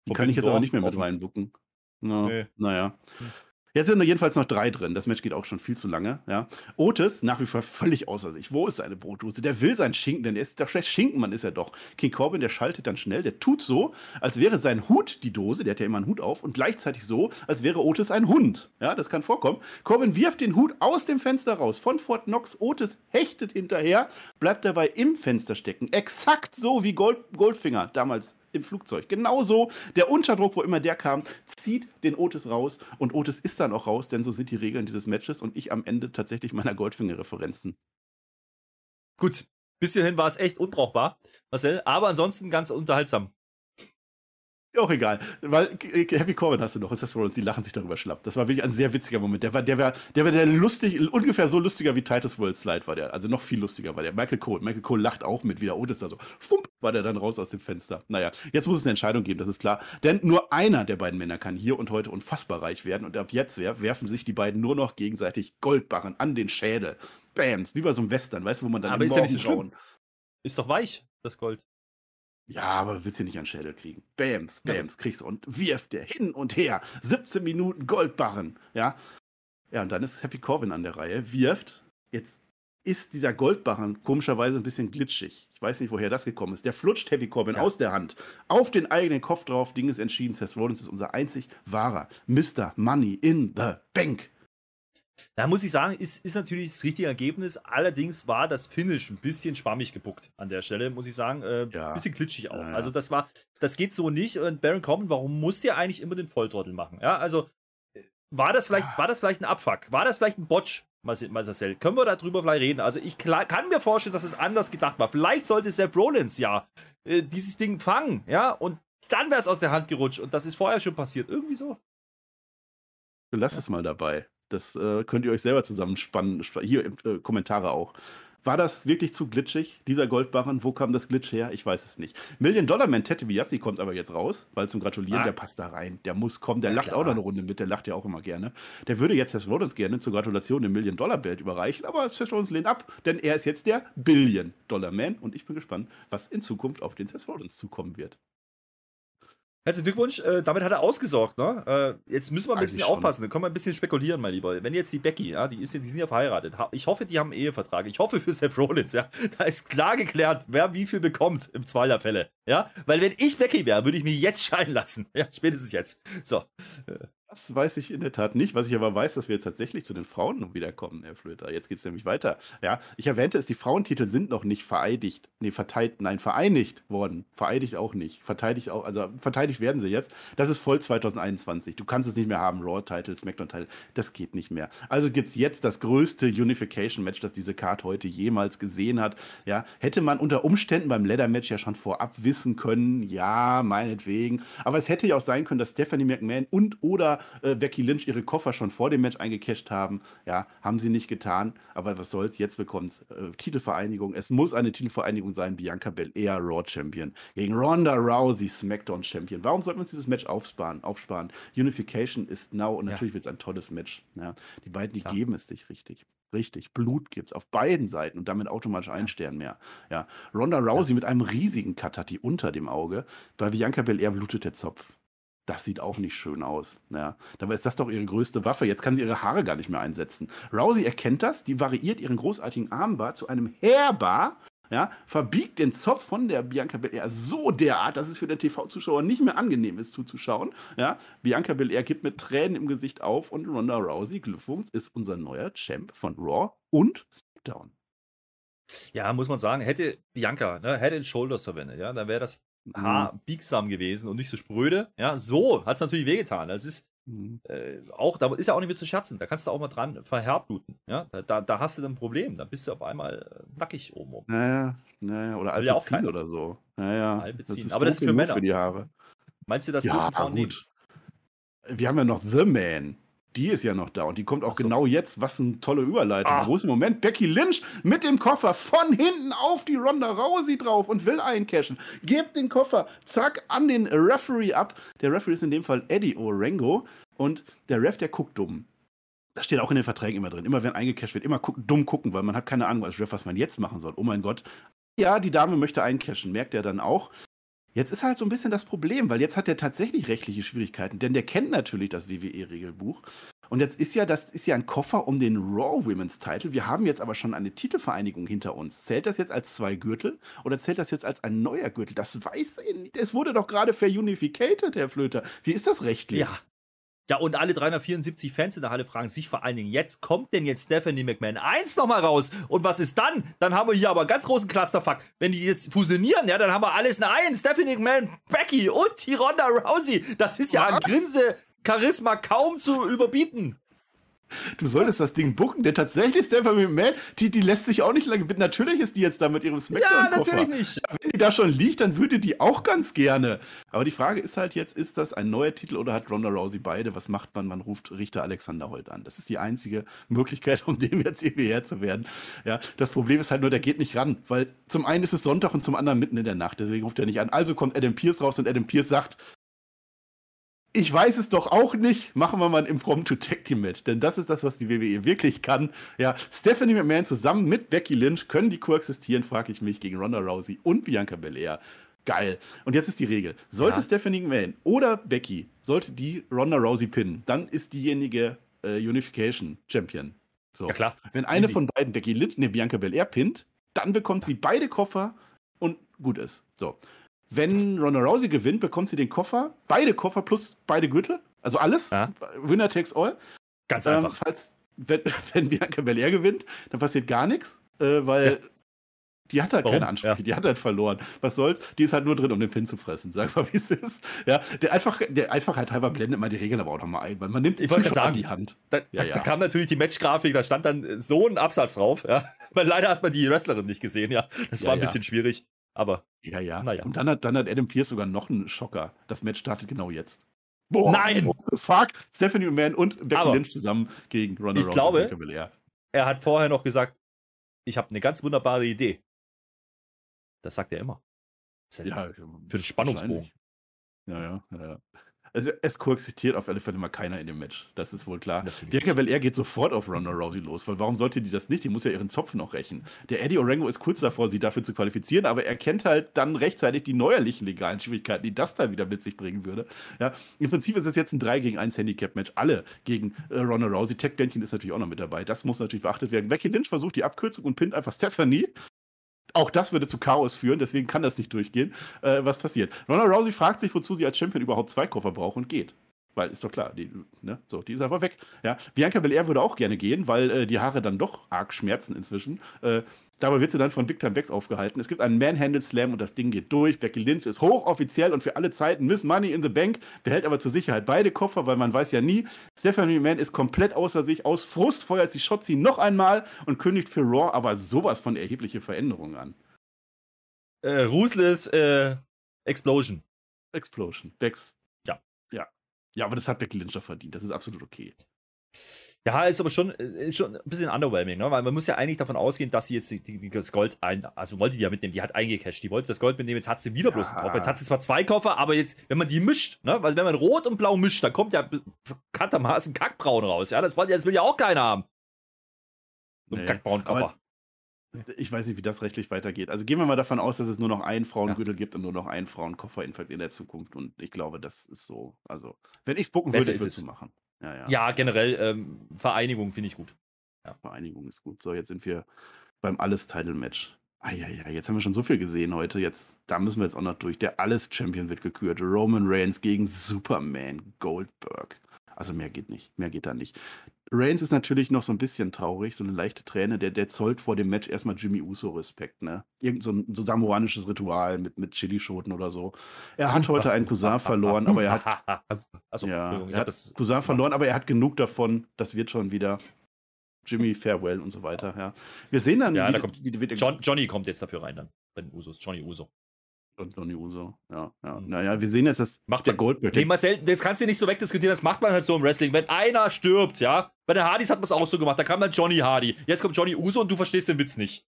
Die kann ich jetzt aber nicht mehr mit reinbucken. Na, nee. Naja. Hm. Jetzt sind jedenfalls noch drei drin. Das Match geht auch schon viel zu lange. Ja. Otis nach wie vor völlig außer sich. Wo ist seine Brotdose? Der will sein Schinken, denn er ist doch schlecht Schinkenmann ist er doch. King Corbin, der schaltet dann schnell, der tut so, als wäre sein Hut die Dose, der hat ja immer einen Hut auf, und gleichzeitig so, als wäre Otis ein Hund. Ja, das kann vorkommen. Corbin wirft den Hut aus dem Fenster raus von Fort Knox. Otis hechtet hinterher, bleibt dabei im Fenster stecken. Exakt so wie Gold, Goldfinger damals im Flugzeug. Genauso, der Unterdruck, wo immer der kam, zieht den Otis raus und Otis ist dann auch raus, denn so sind die Regeln dieses Matches und ich am Ende tatsächlich meiner Goldfinger-Referenzen. Gut, bis hierhin war es echt unbrauchbar, Marcel, aber ansonsten ganz unterhaltsam. Auch egal, weil Happy Corbin hast du noch, ist das Rollins, die lachen sich darüber schlapp. Das war wirklich ein sehr witziger Moment. Der war, der war, der war der lustig, ungefähr so lustiger wie Titus World Slide war der. Also noch viel lustiger war der. Michael Cole. Michael Cole lacht auch mit wieder. Oh, das ist da so. Fump, war der dann raus aus dem Fenster. Naja, jetzt muss es eine Entscheidung geben, das ist klar. Denn nur einer der beiden Männer kann hier und heute unfassbar reich werden. Und ab jetzt werfen sich die beiden nur noch gegenseitig Goldbarren an den Schädel. Bams, wie bei so einem Western, weißt du, wo man dann Aber ist ja nicht so schlimm. Ist doch weich, das Gold. Ja, aber willst du nicht an Schädel kriegen. Bams, Bams, ja. kriegst du und wirft der hin und her. 17 Minuten Goldbarren, ja. Ja, und dann ist Happy Corbin an der Reihe, wirft. Jetzt ist dieser Goldbarren komischerweise ein bisschen glitschig. Ich weiß nicht, woher das gekommen ist. Der flutscht Happy Corbin ja. aus der Hand auf den eigenen Kopf drauf. Ding ist entschieden. Seth Rollins ist unser einzig wahrer Mr. Money in the Bank. Da muss ich sagen, ist, ist natürlich das richtige Ergebnis. Allerdings war das Finish ein bisschen schwammig gebuckt an der Stelle, muss ich sagen. Äh, ja. Bisschen glitschig auch. Ja, ja. Also das war, das geht so nicht. Und Baron Corbin, warum musst ihr eigentlich immer den Volltrottel machen? Ja, also äh, war das vielleicht, war das vielleicht ein Abfuck? War das vielleicht ein Botch, Marcel? Können wir darüber vielleicht reden? Also ich kann mir vorstellen, dass es anders gedacht war. Vielleicht sollte Seth Rollins ja äh, dieses Ding fangen, ja, und dann wäre es aus der Hand gerutscht. Und das ist vorher schon passiert. Irgendwie so. Du lass es mal dabei. Das äh, könnt ihr euch selber zusammenspannen. Hier äh, Kommentare auch. War das wirklich zu glitschig, dieser Goldbarren? Wo kam das Glitch her? Ich weiß es nicht. Million Dollar Man Tete Biassi kommt aber jetzt raus, weil zum Gratulieren, ah. der passt da rein. Der muss kommen, der ja, lacht klar. auch noch eine Runde mit, der lacht ja auch immer gerne. Der würde jetzt Seth Rollins gerne zur Gratulation den Million Dollar Belt überreichen, aber Seth Rollins lehnt ab, denn er ist jetzt der Billion Dollar Man und ich bin gespannt, was in Zukunft auf den Seth Rollins zukommen wird. Herzlichen Glückwunsch, äh, damit hat er ausgesorgt, ne? Äh, jetzt müssen wir ein bisschen aufpassen, dann können wir ein bisschen spekulieren, mein Lieber. Wenn jetzt die Becky, ja, die, ist, die sind ja verheiratet. Ich hoffe, die haben einen Ehevertrag. Ich hoffe für Seth Rollins, ja. Da ist klar geklärt, wer wie viel bekommt im Zweifel ja. Weil wenn ich Becky wäre, würde ich mich jetzt scheiden lassen. Ja, spätestens jetzt. So. Das weiß ich in der Tat nicht. Was ich aber weiß, dass wir jetzt tatsächlich zu den Frauen wiederkommen, Herr Flöter. Jetzt geht es nämlich weiter. Ja, ich erwähnte es, die Frauentitel sind noch nicht vereidigt. Nee, verteilt, nein, vereinigt worden. Vereidigt auch nicht. Verteidigt auch, also verteidigt werden sie jetzt. Das ist voll 2021. Du kannst es nicht mehr haben, Raw-Title, SmackDown-Title. Das geht nicht mehr. Also gibt es jetzt das größte Unification-Match, das diese Card heute jemals gesehen hat. Ja, hätte man unter Umständen beim Leather-Match ja schon vorab wissen können, ja, meinetwegen. Aber es hätte ja auch sein können, dass Stephanie McMahon und oder äh, Becky Lynch ihre Koffer schon vor dem Match eingecasht haben. Ja, haben sie nicht getan. Aber was soll's, jetzt bekommt's äh, Titelvereinigung. Es muss eine Titelvereinigung sein. Bianca Belair Raw Champion gegen Ronda Rousey SmackDown Champion. Warum sollten wir uns dieses Match aufsparen? aufsparen? Unification ist now und natürlich ja. wird es ein tolles Match. Ja, die beiden, die ja. geben es sich richtig. Richtig, Blut gibt's auf beiden Seiten und damit automatisch ein Stern mehr. Ja, Ronda Rousey mit einem riesigen Cut hat die unter dem Auge. Bei Bianca Belair blutet der Zopf. Das sieht auch nicht schön aus. Ja, dabei ist das doch ihre größte Waffe. Jetzt kann sie ihre Haare gar nicht mehr einsetzen. Rousey erkennt das, die variiert ihren großartigen Armbar zu einem Hairbar ja, verbiegt den Zopf von der Bianca Belair so derart, dass es für den TV-Zuschauer nicht mehr angenehm ist zuzuschauen. Ja, Bianca Belair gibt mit Tränen im Gesicht auf und Ronda Rousey, Glückwunsch, ist unser neuer Champ von Raw und SmackDown. Ja, muss man sagen, hätte Bianca ne, Head and Shoulders verwendet, ja, dann wäre das Haar mhm. biegsam gewesen und nicht so spröde. Ja, so hat es natürlich wehgetan. Das ist Mhm. Äh, auch, da ist ja auch nicht mehr zu scherzen. Da kannst du auch mal dran verherbluten. Ja? Da, da hast du dann ein Problem. Da bist du auf einmal äh, nackig oben rum. Naja, naja. oder Alpezin ja oder so. Naja, Alpezin. Das Aber das ist für Männer. Für die Haare. Meinst du, dass ja, gut. Nehmen? Wir haben ja noch The Man. Die ist ja noch da und die kommt auch so. genau jetzt. Was eine tolle Überleitung. Ah. Großen Moment. Becky Lynch mit dem Koffer von hinten auf die Ronda Rousey drauf und will eincashen. Gebt den Koffer, zack, an den Referee ab. Der Referee ist in dem Fall Eddie Orengo und der Ref, der guckt dumm. Das steht auch in den Verträgen immer drin. Immer wenn eingecasht wird, immer guck, dumm gucken, weil man hat keine Ahnung als Ref, was man jetzt machen soll. Oh mein Gott. Ja, die Dame möchte eincashen, merkt er dann auch. Jetzt ist halt so ein bisschen das Problem, weil jetzt hat er tatsächlich rechtliche Schwierigkeiten, denn der kennt natürlich das WWE-Regelbuch. Und jetzt ist ja, das ist ja ein Koffer um den Raw Women's Title. Wir haben jetzt aber schon eine Titelvereinigung hinter uns. Zählt das jetzt als zwei Gürtel oder zählt das jetzt als ein neuer Gürtel? Das weiß er nicht. Es wurde doch gerade verunificated, Herr Flöter. Wie ist das rechtlich? Ja, ja, und alle 374 Fans in der Halle fragen sich vor allen Dingen, jetzt kommt denn jetzt Stephanie McMahon 1 nochmal raus? Und was ist dann? Dann haben wir hier aber einen ganz großen Clusterfuck. Wenn die jetzt fusionieren, ja, dann haben wir alles in eins. Stephanie McMahon, Becky und die Ronda Rousey. Das ist ja was? an Grinse Charisma kaum zu überbieten. Du solltest das Ding bucken, denn tatsächlich Stephanie McMahon, die, die lässt sich auch nicht lange. Natürlich ist die jetzt da mit ihrem Smackdown-Koffer. Ja, natürlich nicht. Wenn die da schon liegt, dann würde die auch ganz gerne. Aber die Frage ist halt jetzt, ist das ein neuer Titel oder hat Ronda Rousey beide? Was macht man? Man ruft Richter Alexander Holt an. Das ist die einzige Möglichkeit, um dem jetzt irgendwie Herr zu werden. Ja, das Problem ist halt nur, der geht nicht ran, weil zum einen ist es Sonntag und zum anderen mitten in der Nacht. Deswegen ruft er nicht an. Also kommt Adam Pierce raus und Adam Pierce sagt, ich weiß es doch auch nicht. Machen wir mal ein Impromptu Tag Team Match, denn das ist das, was die WWE wirklich kann. Ja, Stephanie McMahon zusammen mit Becky Lynch können die koexistieren, frage ich mich, gegen Ronda Rousey und Bianca Belair. Geil. Und jetzt ist die Regel. Sollte ja. Stephanie McMahon oder Becky, sollte die Ronda Rousey pinnen, dann ist diejenige äh, Unification Champion. So. Ja, klar. Wenn eine Easy. von beiden Becky Lynch, ne, Bianca Belair pinnt, dann bekommt sie beide Koffer und gut ist. So. Wenn Ronda Rousey gewinnt, bekommt sie den Koffer, beide Koffer plus beide Gürtel, also alles. Ja. Winner takes all. Ganz ähm, einfach. Falls, wenn, wenn Bianca Belair gewinnt, dann passiert gar nichts, äh, weil ja. die hat halt Warum? keine Ansprüche, ja. die hat halt verloren. Was soll's? Die ist halt nur drin, um den Pin zu fressen. Sag mal, wie es ist. Ja, der, einfach, der Einfachheit halber blendet man die Regeln aber auch nochmal ein, weil man nimmt die Zuschauer an die Hand. Da, da, da, kam natürlich die Matchgrafik, da stand dann so ein Absatz drauf, ja. Weil leider hat man die Wrestlerin nicht gesehen, ja. Das war ein bisschen schwierig. Aber. Ja, ja. Naja. Und dann hat, dann hat Adam Pierce sogar noch einen Schocker. Das Match startet genau jetzt. Boah, Nein! What the fuck? Stephanie McMahon und Becky Aber Lynch zusammen gegen Ronda Rousey. Ich glaube, er hat vorher noch gesagt, ich habe eine ganz wunderbare Idee. Das sagt er immer. Ja, für den Spannungsbogen. Ja, ja, ja. Also es koexistiert auf alle Fälle mal keiner in dem Match. Das ist wohl klar. Bianca Belair geht sofort auf Ronda Rousey los, weil warum sollte die das nicht? Die muss ja ihren Zopf noch rächen. Der Eddie Orengo ist kurz davor, sie dafür zu qualifizieren, aber er kennt halt dann rechtzeitig die neuerlichen legalen Schwierigkeiten, die das da wieder mit sich bringen würde. Ja, Im Prinzip ist es jetzt ein 3 gegen 1 Handicap-Match. Alle gegen äh, Ronda Rousey. Tech Bändchen ist natürlich auch noch mit dabei. Das muss natürlich beachtet werden. Becky Lynch versucht die Abkürzung und pinnt einfach Stephanie. Auch das würde zu Chaos führen, deswegen kann das nicht durchgehen. Äh, was passiert? Ronda Rousey fragt sich, wozu sie als Champion überhaupt zwei Koffer braucht und geht. Weil ist doch klar, die, ne, so, die ist einfach weg. Ja. Bianca Belair würde auch gerne gehen, weil äh, die Haare dann doch arg schmerzen inzwischen. Äh, dabei wird sie dann von Big Time Bex aufgehalten. Es gibt einen Manhandle Slam und das Ding geht durch. Becky Lynch ist hochoffiziell und für alle Zeiten Miss Money in the Bank, behält aber zur Sicherheit beide Koffer, weil man weiß ja nie. Stephanie McMahon ist komplett außer sich. Aus Frust feuert sie Shotzi noch einmal und kündigt für Raw aber sowas von erhebliche Veränderungen an. Äh, Ruthless äh, Explosion. Explosion. Bex. Ja. Ja. Ja, aber das hat Becky Lynch doch verdient. Das ist absolut okay. Ja, ist aber schon, äh, ist schon ein bisschen underwhelming, ne? weil man muss ja eigentlich davon ausgehen, dass sie jetzt die, die, das Gold ein, also wollte die ja mitnehmen, die hat eingecashed, die wollte das Gold mitnehmen, jetzt hat sie wieder ja. bloß einen Koffer. Jetzt hat sie zwar zwei Koffer, aber jetzt, wenn man die mischt, ne, weil wenn man rot und blau mischt, dann kommt ja bekanntermaßen Kackbraun raus, ja, das, wollte, das will ja auch keiner haben. So ein nee, kackbraunen Koffer. Ich weiß nicht, wie das rechtlich weitergeht. Also gehen wir mal davon aus, dass es nur noch einen Frauengürtel ja. gibt und nur noch einen Frauenkoffer in der Zukunft. Und ich glaube, das ist so. Also, wenn ich es bucken würde, würde ich es machen. Ja, ja. ja generell ähm, Vereinigung finde ich gut. Ja. Vereinigung ist gut. So, jetzt sind wir beim Alles-Title-Match. Ah, ja, ja, jetzt haben wir schon so viel gesehen heute. Jetzt, da müssen wir jetzt auch noch durch. Der Alles-Champion wird gekürt. Roman Reigns gegen Superman Goldberg. Also mehr geht nicht. Mehr geht da nicht. Reigns ist natürlich noch so ein bisschen traurig, so eine leichte Träne. Der, der zollt vor dem Match erstmal Jimmy Uso Respekt, ne? Irgend so ein so samoanisches Ritual mit, mit Chilischoten oder so. Er hat heute einen Cousin verloren, aber er hat. Also, ja, er hat das Cousin verloren, aber er hat genug davon. Das wird schon wieder. Jimmy Farewell und so weiter, ja. Wir sehen dann. Ja, wie, da kommt, wie, wie, John, Johnny kommt jetzt dafür rein, dann. Bei den Usos. Johnny Uso. Und Johnny Uso, ja, ja. Mhm. Naja, wir sehen jetzt, dass macht der Goldberg. Nee, Marcel, das kannst du nicht so wegdiskutieren, das macht man halt so im Wrestling. Wenn einer stirbt, ja, bei den Hardys hat man es auch so gemacht, da kam dann Johnny Hardy. Jetzt kommt Johnny Uso und du verstehst den Witz nicht.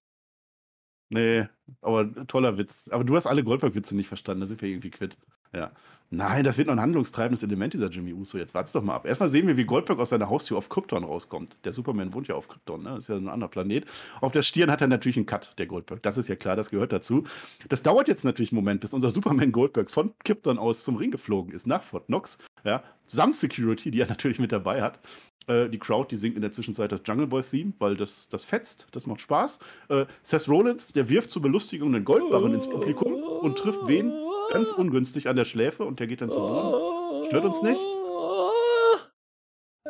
Nee, aber toller Witz. Aber du hast alle Goldberg-Witze nicht verstanden, da sind wir irgendwie quitt. Ja. Nein, das wird noch ein handlungstreibendes Element, dieser Jimmy Uso. Jetzt wart's doch mal ab. Erstmal sehen wir, wie Goldberg aus seiner Haustür auf Krypton rauskommt. Der Superman wohnt ja auf Krypton, ne? Das ist ja ein anderer Planet. Auf der Stirn hat er natürlich einen Cut, der Goldberg. Das ist ja klar, das gehört dazu. Das dauert jetzt natürlich einen Moment, bis unser Superman Goldberg von Krypton aus zum Ring geflogen ist, nach Fort Knox. Ja, samt Security, die er natürlich mit dabei hat. Äh, die Crowd, die singt in der Zwischenzeit das Jungle Boy Theme, weil das, das fetzt, das macht Spaß. Äh, Seth Rollins, der wirft zur Belustigung einen Goldbarren ins Publikum und trifft wen? Ganz ungünstig an der Schläfe und der geht dann zum Boden. Stört uns nicht.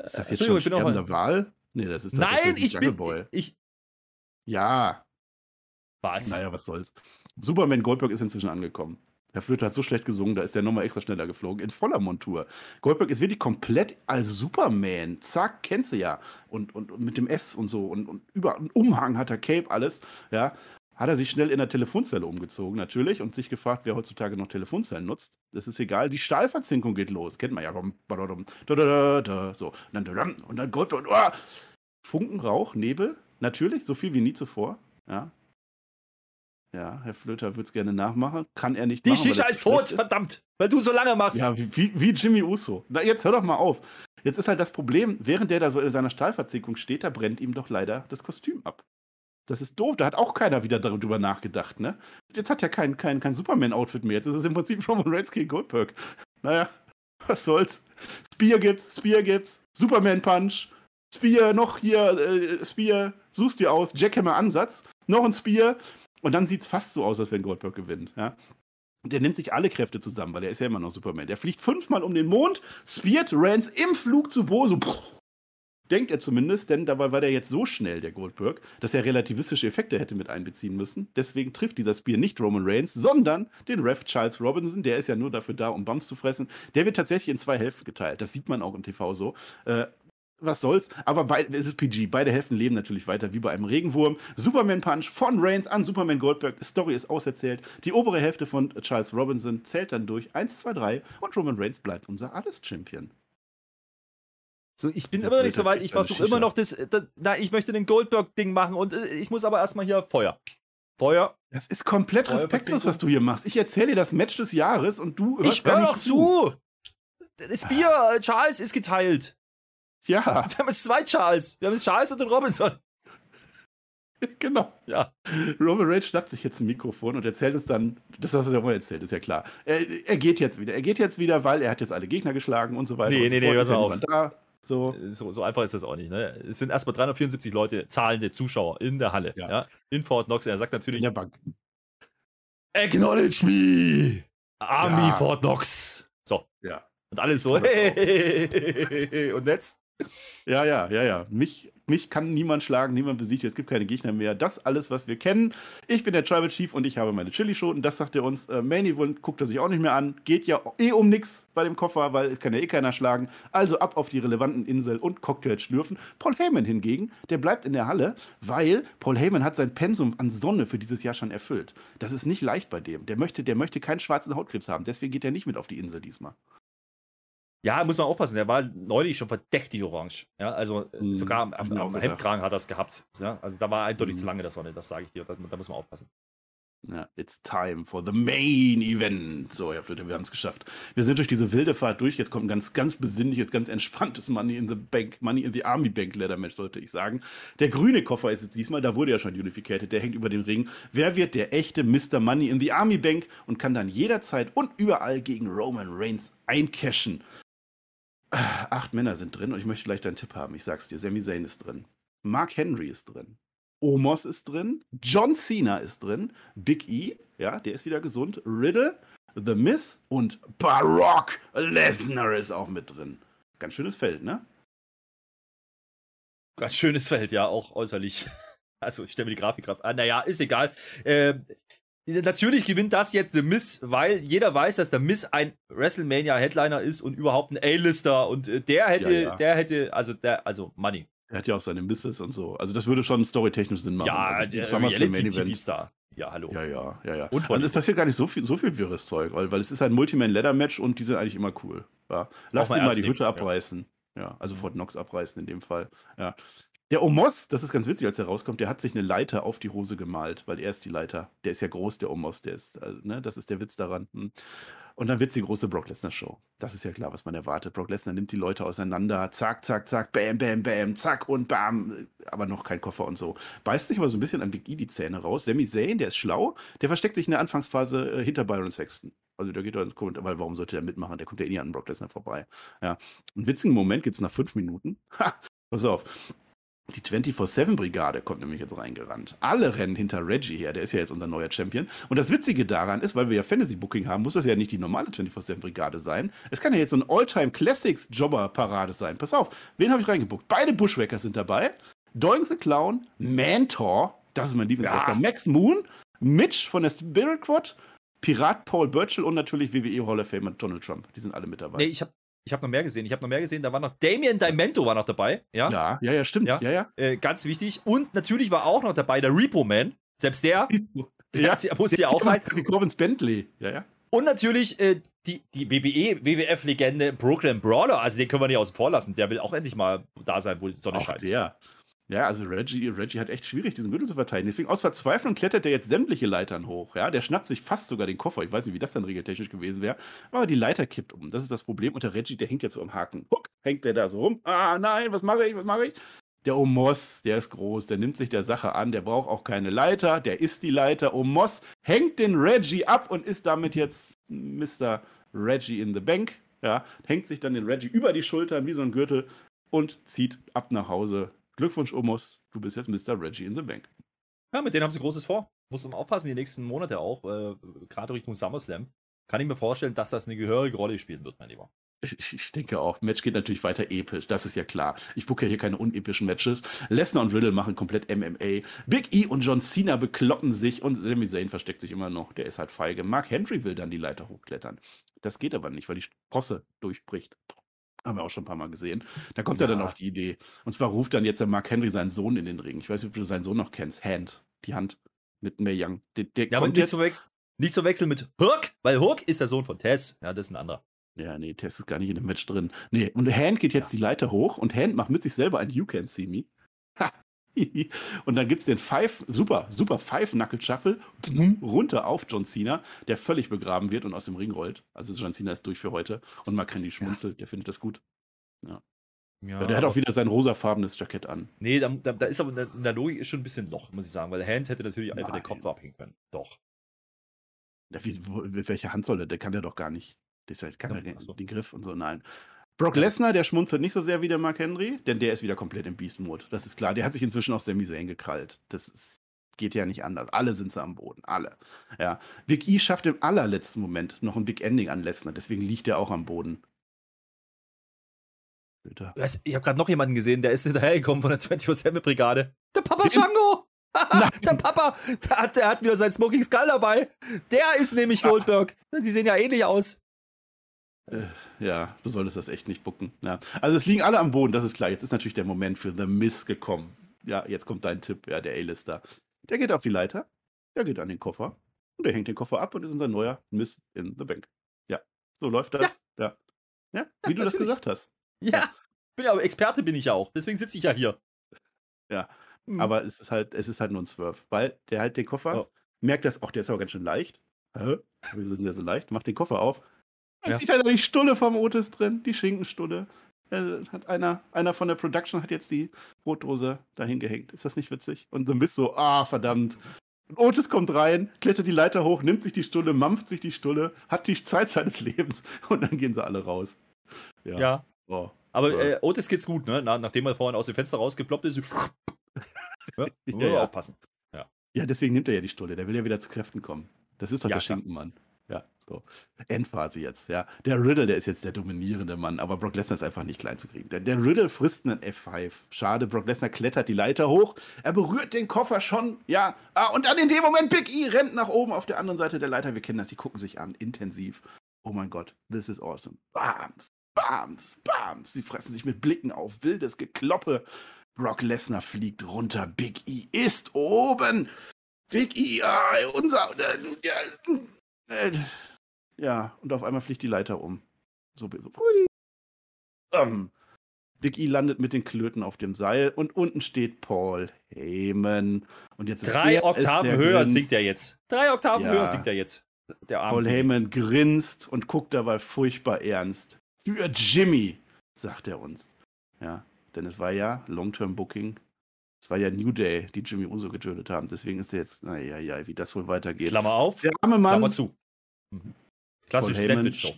Ist das jetzt schon sterbender Wahl? Nee, das ist Nein, ich Jungle bin, Boy. Ich, ja. Was? Naja, was soll's. Superman Goldberg ist inzwischen angekommen. Herr Flöter hat so schlecht gesungen, da ist der nochmal extra schneller geflogen, in voller Montur. Goldberg ist wirklich komplett als Superman. Zack, kennst du ja. Und, und, und mit dem S und so. Und, und über einen Umhang hat er Cape, alles. Ja. Hat er sich schnell in der Telefonzelle umgezogen, natürlich, und sich gefragt, wer heutzutage noch Telefonzellen nutzt. Das ist egal. Die Stahlverzinkung geht los. Kennt man ja. So. Und dann Goldberg. Oh, Funken, Rauch, Nebel. Natürlich, so viel wie nie zuvor. Ja, ja, Herr Flöter würde es gerne nachmachen. Kann er nicht Die machen. Shisha ist tot, ist. verdammt, weil du so lange machst. Ja, wie, wie Jimmy Uso. Na, jetzt hör doch mal auf. Jetzt ist halt das Problem, während der da so in seiner Stahlverzinkung steht, da brennt ihm doch leider das Kostüm ab. Das ist doof, da hat auch keiner wieder darüber nachgedacht, ne? Jetzt hat er kein, kein, kein Superman-Outfit mehr. Jetzt ist es im Prinzip Roman Reigns gegen Goldberg. Naja, was soll's. Spear gibt's, Spear gibt's, Superman-Punch, Spear, noch hier, äh, Spear, suchst dir aus, Jackhammer Ansatz, noch ein Spear, und dann sieht es fast so aus, als wenn Goldberg gewinnt. Ja? Der nimmt sich alle Kräfte zusammen, weil er ist ja immer noch Superman. Der fliegt fünfmal um den Mond, speart Rance im Flug zu Bo, so denkt er zumindest, denn dabei war der jetzt so schnell, der Goldberg, dass er relativistische Effekte hätte mit einbeziehen müssen. Deswegen trifft dieser Spear nicht Roman Reigns, sondern den Ref Charles Robinson. Der ist ja nur dafür da, um Bums zu fressen. Der wird tatsächlich in zwei Hälften geteilt. Das sieht man auch im TV so. Äh, was soll's. Aber bei, es ist PG. Beide Hälften leben natürlich weiter wie bei einem Regenwurm. Superman Punch von Reigns an Superman Goldberg. Story ist auserzählt. Die obere Hälfte von Charles Robinson zählt dann durch. 1, 2, 3. Und Roman Reigns bleibt unser Alles-Champion. So, ich bin Der immer noch nicht so weit. Ich versuche immer noch das, das. Nein, ich möchte den Goldberg-Ding machen und äh, ich muss aber erstmal hier Feuer. Feuer. Das ist komplett Feuer respektlos, was du hier machst. Ich erzähle dir das Match des Jahres und du hörst Ich höre doch zu. Das Bier, Charles, ist geteilt. Ja. Wir haben jetzt zwei Charles. Wir haben jetzt Charles und den Robinson. Genau. Ja. Roman Reigns schnappt sich jetzt ein Mikrofon und erzählt uns dann, das hast du ja mal erzählt, ist ja klar. Er, er, geht jetzt wieder. Er geht jetzt wieder, weil er hat jetzt alle Gegner geschlagen und so weiter. Nee, nee, so nee, pass auf. Da. So. so. So, einfach ist das auch nicht. Ne? Es sind erstmal 374 Leute, zahlende Zuschauer in der Halle. Ja. ja? In Fort Knox. Er sagt natürlich. In der Bank. Acknowledge me! Army ja. Fort Knox. So. Ja. Und alles so. Hey. Und jetzt? Ja, ja, ja, ja. Mich, mich kann niemand schlagen, niemand besiegt. Es gibt keine Gegner mehr. Das alles, was wir kennen. Ich bin der Tribal Chief und ich habe meine Chili-Schoten. Das sagt er uns. Äh, Main guckt er sich auch nicht mehr an. Geht ja eh um nichts bei dem Koffer, weil es kann ja eh keiner schlagen. Also ab auf die relevanten Insel und Cocktails schlürfen. Paul Heyman hingegen, der bleibt in der Halle, weil Paul Heyman hat sein Pensum an Sonne für dieses Jahr schon erfüllt. Das ist nicht leicht bei dem. Der möchte, der möchte keinen schwarzen Hautkrebs haben. Deswegen geht er nicht mit auf die Insel diesmal. Ja, muss man aufpassen. Der war neulich schon verdächtig orange. Ja, also Mhm, sogar am, am, am. Hemdkragen hat er es gehabt. Ja, also da war eindeutig Mhm. zu lange der Sonne, das sage ich dir. Da, da muss man aufpassen. Ja, it's time for the main event. So, ja, Leute, wir haben es geschafft. Wir sind durch diese wilde Fahrt durch. Jetzt kommt ein ganz, ganz besinnliches, ganz entspanntes Money in the Bank, Money in the Army Bank Leather Match, sollte ich sagen. Der grüne Koffer ist es diesmal, da wurde ja schon unificated, der hängt über den Ring. Wer wird der echte Mr. Money in the Army Bank und kann dann jederzeit und überall gegen Roman Reigns eincashen? Ah, Acht Männer sind drin und ich möchte gleich deinen Tipp haben. Ich sag's dir. Sami Zayn ist drin. Mark Henry ist drin. Omos ist drin, John Cena ist drin, Big E, ja, der ist wieder gesund, Riddle, The Miz und Barock Lesnar ist auch mit drin. Ganz schönes Feld, ne? Ganz schönes Feld, ja, auch äußerlich. Also, ich stelle mir die Grafik gerade an. Naja, ist egal. Ähm, natürlich gewinnt das jetzt The Miss, weil jeder weiß, dass der Miss ein WrestleMania-Headliner ist und überhaupt ein A-Lister und äh, der hätte, Ja, ja. der hätte, also der, also Money. Er hat ja auch seine Misses und so. Also das würde schon storytechnisch Sinn machen. Ja, also, der. Reality-TV-Star. Ja, hallo. Ja, ja, ja, ja. Und also es passiert gar nicht so viel, so viel wirres Zeug, weil, weil es ist ein Multiman-Ladder-Match und die sind eigentlich immer cool. Ja. Lass den mal die Hütte ja. abreißen. Ja, also Fort Knox abreißen in dem Fall. Ja. Der Omos, das ist ganz witzig, als er rauskommt, der hat sich eine Leiter auf die Hose gemalt, weil er ist die Leiter. Der ist ja groß, der Omos, der ist, also, ne, das ist der Witz daran. Hm. Und dann wird's die große Brock Lesnar-Show. Das ist ja klar, was man erwartet. Brock Lesnar nimmt die Leute auseinander, zack, zack, zack, bam, bam, bam, zack und bam, aber noch kein Koffer und so. Beißt sich aber so ein bisschen an Big E die Zähne raus. Sami Zayn, der ist schlau, der versteckt sich in der Anfangsphase äh, hinter Byron Sexton. Also der geht da ins Kommentar, weil warum sollte der mitmachen? Der kommt ja eh nie an Brock Lesnar vorbei. Ja. Einen witzigen Moment gibt's nach fünf Minuten. Ha, pass auf. Die 24-7-Brigade kommt nämlich jetzt reingerannt. Alle rennen hinter Reggie her, der ist ja jetzt unser neuer Champion. Und das Witzige daran ist, weil wir ja Fantasy-Booking haben, muss das ja nicht die normale 24-7-Brigade sein. Es kann ja jetzt so ein All-Time-Classics-Jobber-Parade sein. Pass auf, wen habe ich reingebuckt? Beide Bushwackers sind dabei. Doink the Clown, Mantor, das ist mein Lieblingswrestler, Ja. Max Moon, Mitch von der Spirit Quad, Pirat Paul Burchill und natürlich WWE Hall of Famer Donald Trump. Die sind alle mit dabei. Nee, ich habe ich hab noch mehr gesehen. Ich habe noch mehr gesehen. Da war noch Damien Dimento war noch dabei. Ja. ja, ja, ja, stimmt. Ja. Ja, ja. Äh, ganz wichtig. Und natürlich war auch noch dabei der Repo Man. Selbst der, der, der musste ja auch rein. Corbins Bentley. Ja, ja. Und natürlich äh, die, die WWE, WWF-Legende Brooklyn Brawler. Also den können wir nicht außen vor lassen. Der will auch endlich mal da sein, wo die Sonne Auch scheint. der. Ja, also Reggie, Reggie hat echt schwierig, diesen Gürtel zu verteidigen. Deswegen aus Verzweiflung klettert er jetzt sämtliche Leitern hoch. Ja, der schnappt sich fast sogar den Koffer. Ich weiß nicht, wie das dann regeltechnisch gewesen wäre. Aber die Leiter kippt um. Das ist das Problem. Und der Reggie, der hängt jetzt so am Haken. Huck, hängt der da so rum. Ah, nein, was mache ich, was mache ich? Der Omos, der ist groß, der nimmt sich der Sache an, der braucht auch keine Leiter, der ist die Leiter. Omos hängt den Reggie ab und ist damit jetzt Mr. Reggie in the Bank. Ja, hängt sich dann den Reggie über die Schultern wie so ein Gürtel und zieht ab nach Hause. Glückwunsch, Omos, du bist jetzt Mr. Reggie in the Bank. Ja, mit denen haben sie Großes vor. Muss man aufpassen, die nächsten Monate auch. Äh, Gerade Richtung SummerSlam. Kann ich mir vorstellen, dass das eine gehörige Rolle spielen wird, mein Lieber. Ich, ich- denke auch. Match geht natürlich weiter episch, das ist ja klar. Ich bucke ja hier keine unepischen Matches. Lesnar und Riddle machen komplett MMA. Big E und John Cena bekloppen sich und Sami Zayn versteckt sich immer noch. Der ist halt feige. Mark Henry will dann die Leiter hochklettern. Das geht aber nicht, weil die Sprosse durchbricht. Haben wir auch schon ein paar Mal gesehen. Da kommt er Ja. dann auf die Idee. Und zwar ruft dann jetzt der Mark Henry seinen Sohn in den Ring. Ich weiß nicht, ob du seinen Sohn noch kennst. Hand. Die Hand mit Mae Young. Der, der Ja, aber kommt nicht jetzt. zu, wechseln, nicht zu wechseln mit Hook, weil Hook ist der Sohn von Tess. Ja, das ist ein anderer. Ja, nee, Tess ist gar nicht in dem Match drin. Nee, und Hand geht jetzt die Leiter hoch und Hand macht mit sich selber ein You Can See Me. Ha. und dann gibt's den Five, super, super Five-Knuckle-Shuffle runter auf John Cena, der völlig begraben wird und aus dem Ring rollt. Also John Cena ist durch für heute und Mark Henry schmunzelt, der findet das gut. Ja, der hat auch wieder sein rosafarbenes Jackett an. Nee, da, da, da ist aber in der, der Logik ist schon ein bisschen Loch, muss ich sagen, weil Hand hätte natürlich einfach den Nein. Kopf abhängen können. Doch. Ja, wie, wo, mit welcher Hand soll er? Der kann der doch gar nicht. Der kann Ja, er den, so. den Griff und so, nein. Brock Lesnar, der schmunzelt nicht so sehr wie der Mark Henry, denn der ist wieder komplett im Beast-Mode. Das ist klar. Der hat sich inzwischen aus der Zayn gekrallt. Das ist, geht ja nicht anders. Alle sind so am Boden. Alle. Ja. Big E schafft im allerletzten Moment noch ein Big Ending an Lesnar. Deswegen liegt er auch am Boden. Was? Ich habe gerade noch jemanden gesehen, der ist hinterhergekommen von der 24-7-Brigade. Der Papa? Django! Der Papa, der hat, der hat wieder sein Smoking Skull dabei. Der ist nämlich Ah. Goldberg. Die sehen ja ähnlich aus. Äh, ja, du solltest das echt nicht bucken. Ja. Also es liegen alle am Boden, das ist klar. Jetzt ist natürlich der Moment für The Miss gekommen. Ja, jetzt kommt dein Tipp, ja, der A-Lister. Der geht auf die Leiter, der geht an den Koffer und der hängt den Koffer ab und ist unser neuer Miss in the Bank. Ja, so läuft das. Ja. Ja, wie du das gesagt hast. Ja, bin ja, aber Experte bin ich ja auch. Deswegen sitze ich ja hier. Ja. Hm. Aber es ist halt, es ist halt nur ein Swerve, weil der halt den Koffer oh. merkt das, ach, der ist aber ganz schön leicht. Hä? Wieso ist denn der so leicht? Macht den Koffer auf. Dann ja. sieht halt die Stulle vom Otis drin, die Schinkenstulle. Hat einer, einer von der Production hat jetzt die Brotdose dahin gehängt. Ist das nicht witzig? Und so ein bisschen so, ah, verdammt. Und Otis kommt rein, klettert die Leiter hoch, nimmt sich die Stulle, mampft sich die Stulle, hat die Zeit seines Lebens und dann gehen sie alle raus. Ja. ja. Oh, Aber äh, Otis geht's gut, ne? Na, nachdem er vorhin aus dem Fenster rausgeploppt ist, ja, ja, ja. aufpassen. Ja. ja, deswegen nimmt er ja die Stulle. Der will ja wieder zu Kräften kommen. Das ist doch der Schinkenmann. Ja, so. Endphase jetzt, ja. Der Riddle, der ist jetzt der dominierende Mann, aber Brock Lesnar ist einfach nicht klein zu kriegen. Der, der Riddle frisst einen F5. Schade, Brock Lesnar klettert die Leiter hoch. Er berührt den Koffer schon, ja. Ah, und dann in dem Moment Big E rennt nach oben auf der anderen Seite der Leiter. Wir kennen das, die gucken sich an, intensiv. Oh mein Gott, this is awesome. Bams, bams, bams. Sie fressen sich mit Blicken auf, wildes Gekloppe. Brock Lesnar fliegt runter. Big E ist oben. Big E, ah, unser. Äh, äh, ja, und auf einmal fliegt die Leiter um. So, so. Ähm, Big E landet mit den Klöten auf dem Seil und unten steht Paul Heyman. Und jetzt Drei Oktaven höher grinst. singt er jetzt. Drei Oktaven ja. höher singt er jetzt. Der Paul Heyman grinst und guckt dabei furchtbar ernst. Für Jimmy, sagt er uns. Ja, denn es war ja Long-Term Booking. Es war ja New Day, die Jimmy Uso getötet haben. Deswegen ist er jetzt, naja, ja, wie das wohl weitergeht. Klammer auf, der arme Mann. Klammer zu. Mhm. Klassisch Sandwich-Show.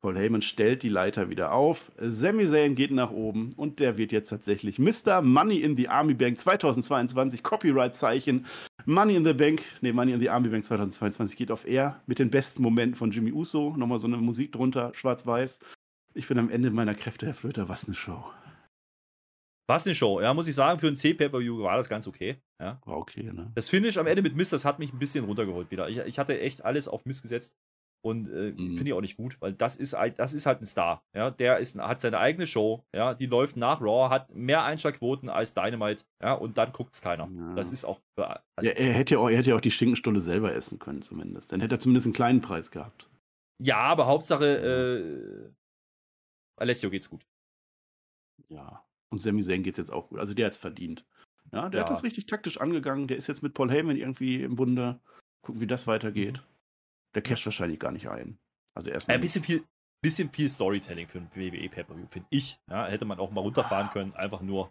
Paul Heyman stellt die Leiter wieder auf. Sami Zayn geht nach oben und der wird jetzt tatsächlich Mr. Money in the Army Bank 2022 Copyright-Zeichen. Money in the Bank, nee, Money in the Army Bank 2022 geht auf Air mit den besten Momenten von Jimmy Uso. Nochmal so eine Musik drunter, schwarz-weiß. Ich bin am Ende meiner Kräfte, Herr Flöter, was eine Show. Was eine Show, ja, muss ich sagen, für ein C-Pay-Per-View war das ganz okay. Ja. War okay, ne? Das Finish am Ende mit Mist, das hat mich ein bisschen runtergeholt wieder. Ich, ich hatte echt alles auf Mist gesetzt und äh, mhm. finde ich auch nicht gut, weil das ist, das ist halt ein Star. Ja, der ist, hat seine eigene Show, ja, die läuft nach Raw, hat mehr Einschlagquoten als Dynamite, ja, und dann guckt es keiner. Ja. Das ist auch. Also ja, er hätte ja auch, er hätte auch die Schinkenstunde selber essen können, zumindest. Dann hätte er zumindest einen kleinen Preis gehabt. Ja, aber Hauptsache, äh, Alessio geht's gut. Ja. Und Sami Zayn geht es jetzt auch gut. Also der hat es verdient. Ja, der ja. hat das richtig taktisch angegangen. Der ist jetzt mit Paul Heyman irgendwie im Bunde. Gucken, wie das weitergeht. Mhm. Der casht wahrscheinlich gar nicht ein. Also erstmal. Ein bisschen viel, bisschen viel Storytelling für ein WWE Pay-Per-View, finde ich. Ja, hätte man auch mal runterfahren können, einfach nur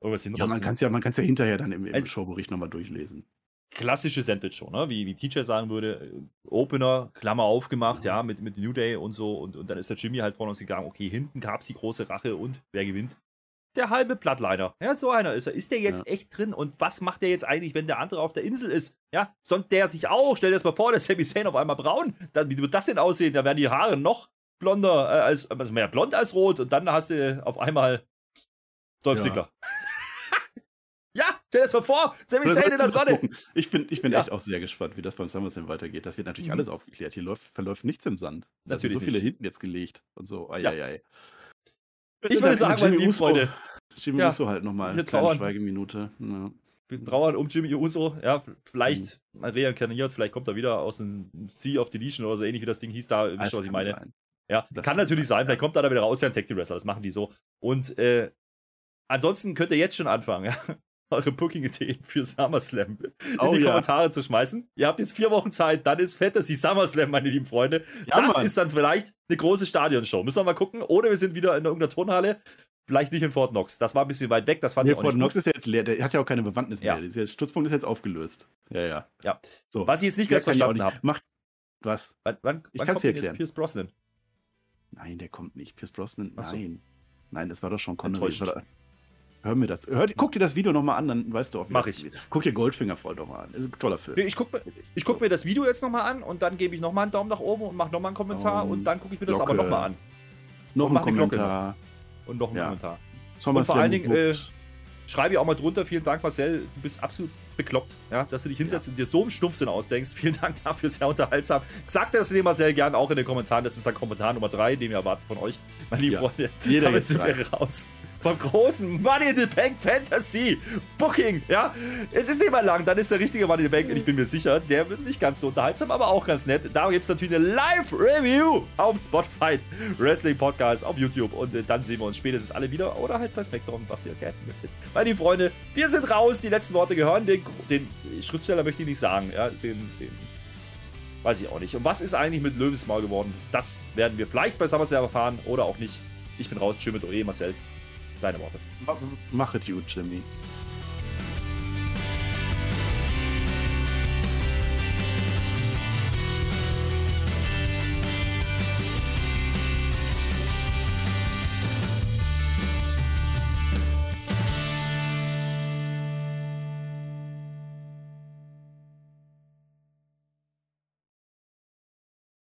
irgendwas hinrotzen. Ja, man kann es ja, ja hinterher dann im, im also, Showbericht nochmal durchlesen klassische Sandwich-Show, ne? wie, wie TJ sagen würde, äh, Opener, Klammer aufgemacht, ja, mit, mit New Day und so. Und, und dann ist der Jimmy halt vorne uns gegangen, okay, hinten gab es die große Rache und wer gewinnt? Der halbe Plattliner. Ja, so einer ist er. Ist der jetzt ja. echt drin? Und was macht der jetzt eigentlich, wenn der andere auf der Insel ist? Ja, sonnt der sich auch? Stell dir das mal vor, der Sami Zayn auf einmal braun. Dann, wie wird das denn aussehen? Da werden die Haare noch blonder, äh, als, also mehr blond als rot. Und dann hast du auf einmal Dolph ja. Ziggler. Stell dir das mal vor, Sami Zayn in der Sonne. Ich bin, ich bin ja. echt auch sehr gespannt, wie das beim SummerSlam weitergeht. Das wird natürlich mhm. alles aufgeklärt. Hier läuft, verläuft nichts im Sand. Da sind so viele nicht. hinten jetzt gelegt und so. Ai, ja. ai, ai. Ich würde sagen, meine lieben Freunde. Jimmy ja. Uso halt nochmal. Eine kleine Schweigeminute. Ja. Wir trauern um Jimmy Uso. Ja, vielleicht mhm. mal reinkarniert, vielleicht kommt er wieder aus dem Sea of Deletion oder so ähnlich wie das Ding hieß da. Wisst ihr, was ich meine? Sein. Ja, das kann natürlich sein. Vielleicht kommt er da wieder raus, ja, ein Tag Team Wrestler. Das machen die so. Und äh, ansonsten könnt ihr jetzt schon anfangen. Ja? Eure Booking-Ideen für SummerSlam in oh, die ja. Kommentare zu schmeißen. Ihr habt jetzt vier Wochen Zeit, dann ist Fantasy SummerSlam, meine lieben Freunde. Ja, das Mann. ist dann vielleicht eine große Stadionshow. Müssen wir mal gucken. Oder wir sind wieder in irgendeiner Turnhalle. Vielleicht nicht in Fort Knox. Das war ein bisschen weit weg. Das fand nee, ich auch Fort Knox ist ja jetzt leer. Der hat ja auch keine Bewandtnis ja. mehr. Der Stützpunkt ist jetzt aufgelöst. Ja, ja. ja. So. Was ich jetzt nicht ganz verstanden habe. Macht was? Wann, wann, ich kann es dir erklären. Jetzt Pierce Brosnan? Nein, der kommt nicht. Pierce Brosnan, nein. So. Nein, das war doch schon Connery. Hör mir das. Hör, guck dir das Video nochmal an, dann weißt du auch, wie Mach ich. Ist. Guck dir Goldfinger voll nochmal an. Das ist ein toller Film. Nee, ich guck, mir, ich guck mir das Video jetzt nochmal an und dann gebe ich nochmal einen Daumen nach oben und mache nochmal einen Kommentar um, und dann gucke ich mir das Glocke. aber nochmal an. Noch und ein Kommentar. Und noch einen ja. Kommentar. und vor allen Dingen äh, schreibe ich auch mal drunter. Vielen Dank, Marcel. Du bist absolut bekloppt, ja, dass du dich hinsetzt ja. und dir so einen Stumpfsinn ausdenkst. Vielen Dank dafür, sehr unterhaltsam. Sagt das dem Marcel gern auch in den Kommentaren. Das ist dann Kommentar Nummer 3, den wir erwarten von euch, meine lieben ja. Freunde. Jeder Damit sind wir raus. Vom großen Money in the Bank Fantasy Booking. Ja, es ist nicht mal lang, dann ist der richtige Money in the Bank und ich bin mir sicher, der wird nicht ganz so unterhaltsam, aber auch ganz nett. Da gibt es natürlich eine Live-Review auf Spotify, Wrestling Podcast auf YouTube und äh, dann sehen wir uns spätestens alle wieder oder halt bei SmackDown, was ihr gerne möchtet. Meine lieben Freunde, wir sind raus. Die letzten Worte gehören den, den Schriftsteller möchte ich nicht sagen, ja, den, den weiß ich auch nicht. Und was ist eigentlich mit Löwensmaul geworden? Das werden wir vielleicht bei SummerSlam erfahren oder auch nicht. Ich bin raus. Tschüss mit Oe, Marcel. Deine Worte. Mach es gut, Jimmy.